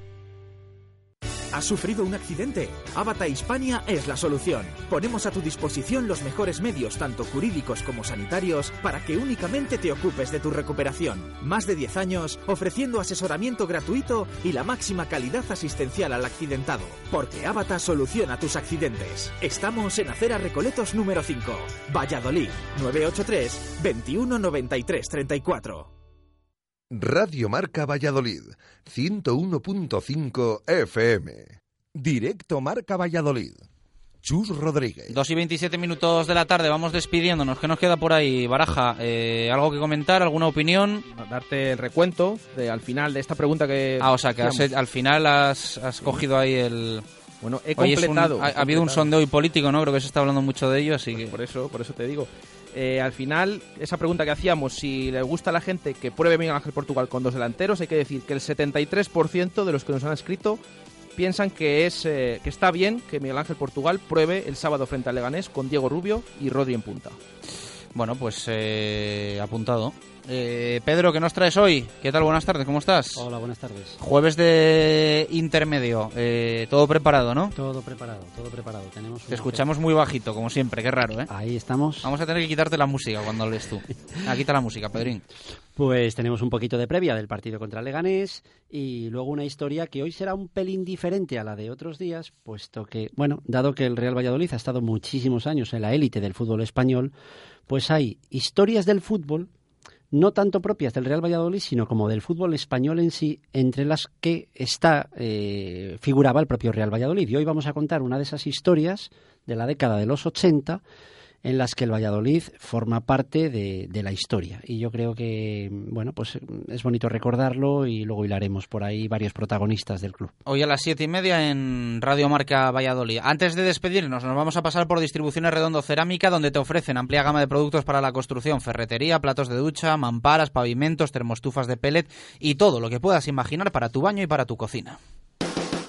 ¿Has sufrido un accidente? Avata Hispania es la solución. Ponemos a tu disposición los mejores medios, tanto jurídicos como sanitarios, para que únicamente te ocupes de tu recuperación. Más de 10 años ofreciendo asesoramiento gratuito y la máxima calidad asistencial al accidentado. Porque Avata soluciona tus accidentes. Estamos en Acera Recoletos número 5, Valladolid, 983 21 93 34. Radio Marca Valladolid, 101.5 FM. Directo Marca Valladolid. Chus Rodríguez. 2 y 27 minutos de la tarde, vamos despidiéndonos. ¿Qué nos queda por ahí, Baraja? Eh, ¿Algo que comentar? ¿Alguna opinión? Darte el recuento de, al final de esta pregunta que. Ah, o sea, que has- al final has, has cogido ahí el. Bueno, he un- completado. ha, habido un sondeo político, ¿no? Creo que se está hablando mucho de ello, así que. Por eso, por eso te digo. Eh, al final, esa pregunta que hacíamos, si le gusta a la gente que pruebe Miguel Ángel Portugal con dos delanteros, hay que decir que el 73% de los que nos han escrito piensan que es eh, que está bien que Miguel Ángel Portugal pruebe el sábado frente al Leganés con Diego Rubio y Rodri en punta. Bueno, pues eh, apuntado. Eh, Pedro, ¿qué nos traes hoy? ¿Qué tal? Buenas tardes, ¿cómo estás? Hola, buenas tardes. Jueves de intermedio, eh, todo preparado, ¿no? Todo preparado, todo preparado. Tenemos Te escuchamos muy bajito, como siempre, qué raro, ¿eh? Ahí estamos. Vamos a tener que quitarte la música cuando lees tú. Ah, quita la música, Pedrín. Pues tenemos un poquito de previa del partido contra Leganés y luego una historia que hoy será un pelín diferente a la de otros días, puesto que, bueno, dado que el Real Valladolid ha estado muchísimos años en la élite del fútbol español, pues hay historias del fútbol no tanto propias del Real Valladolid, sino como del fútbol español en sí, entre las que está eh, figuraba el propio Real Valladolid. Y hoy vamos a contar una de esas historias de la década de los 80 en las que el Valladolid forma parte de, de la historia. Y yo creo que, bueno, pues es bonito recordarlo y luego hilaremos por ahí varios protagonistas del club. Hoy a las siete y media en Radio Marca Valladolid. Antes de despedirnos, nos vamos a pasar por Distribuciones Redondo Cerámica, donde te ofrecen amplia gama de productos para la construcción, ferretería, platos de ducha, mamparas, pavimentos, termostufas de pellet y todo lo que puedas imaginar para tu baño y para tu cocina.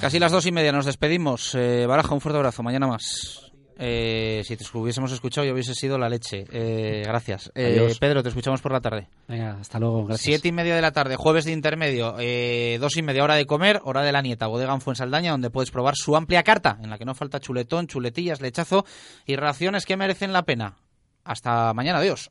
Casi las dos y media nos despedimos. Eh, Baraja, un fuerte abrazo. Mañana más. Eh, si te hubiésemos escuchado, yo hubiese sido la leche. Eh, gracias. Eh. Pedro, te escuchamos por la tarde. Venga, hasta luego. Gracias. Siete y media de la tarde, jueves de intermedio, eh, dos y media hora de comer, hora de la nieta, bodega en Fuensaldaña, donde puedes probar su amplia carta, en la que no falta chuletón, chuletillas, lechazo y raciones que merecen la pena. Hasta mañana, adiós.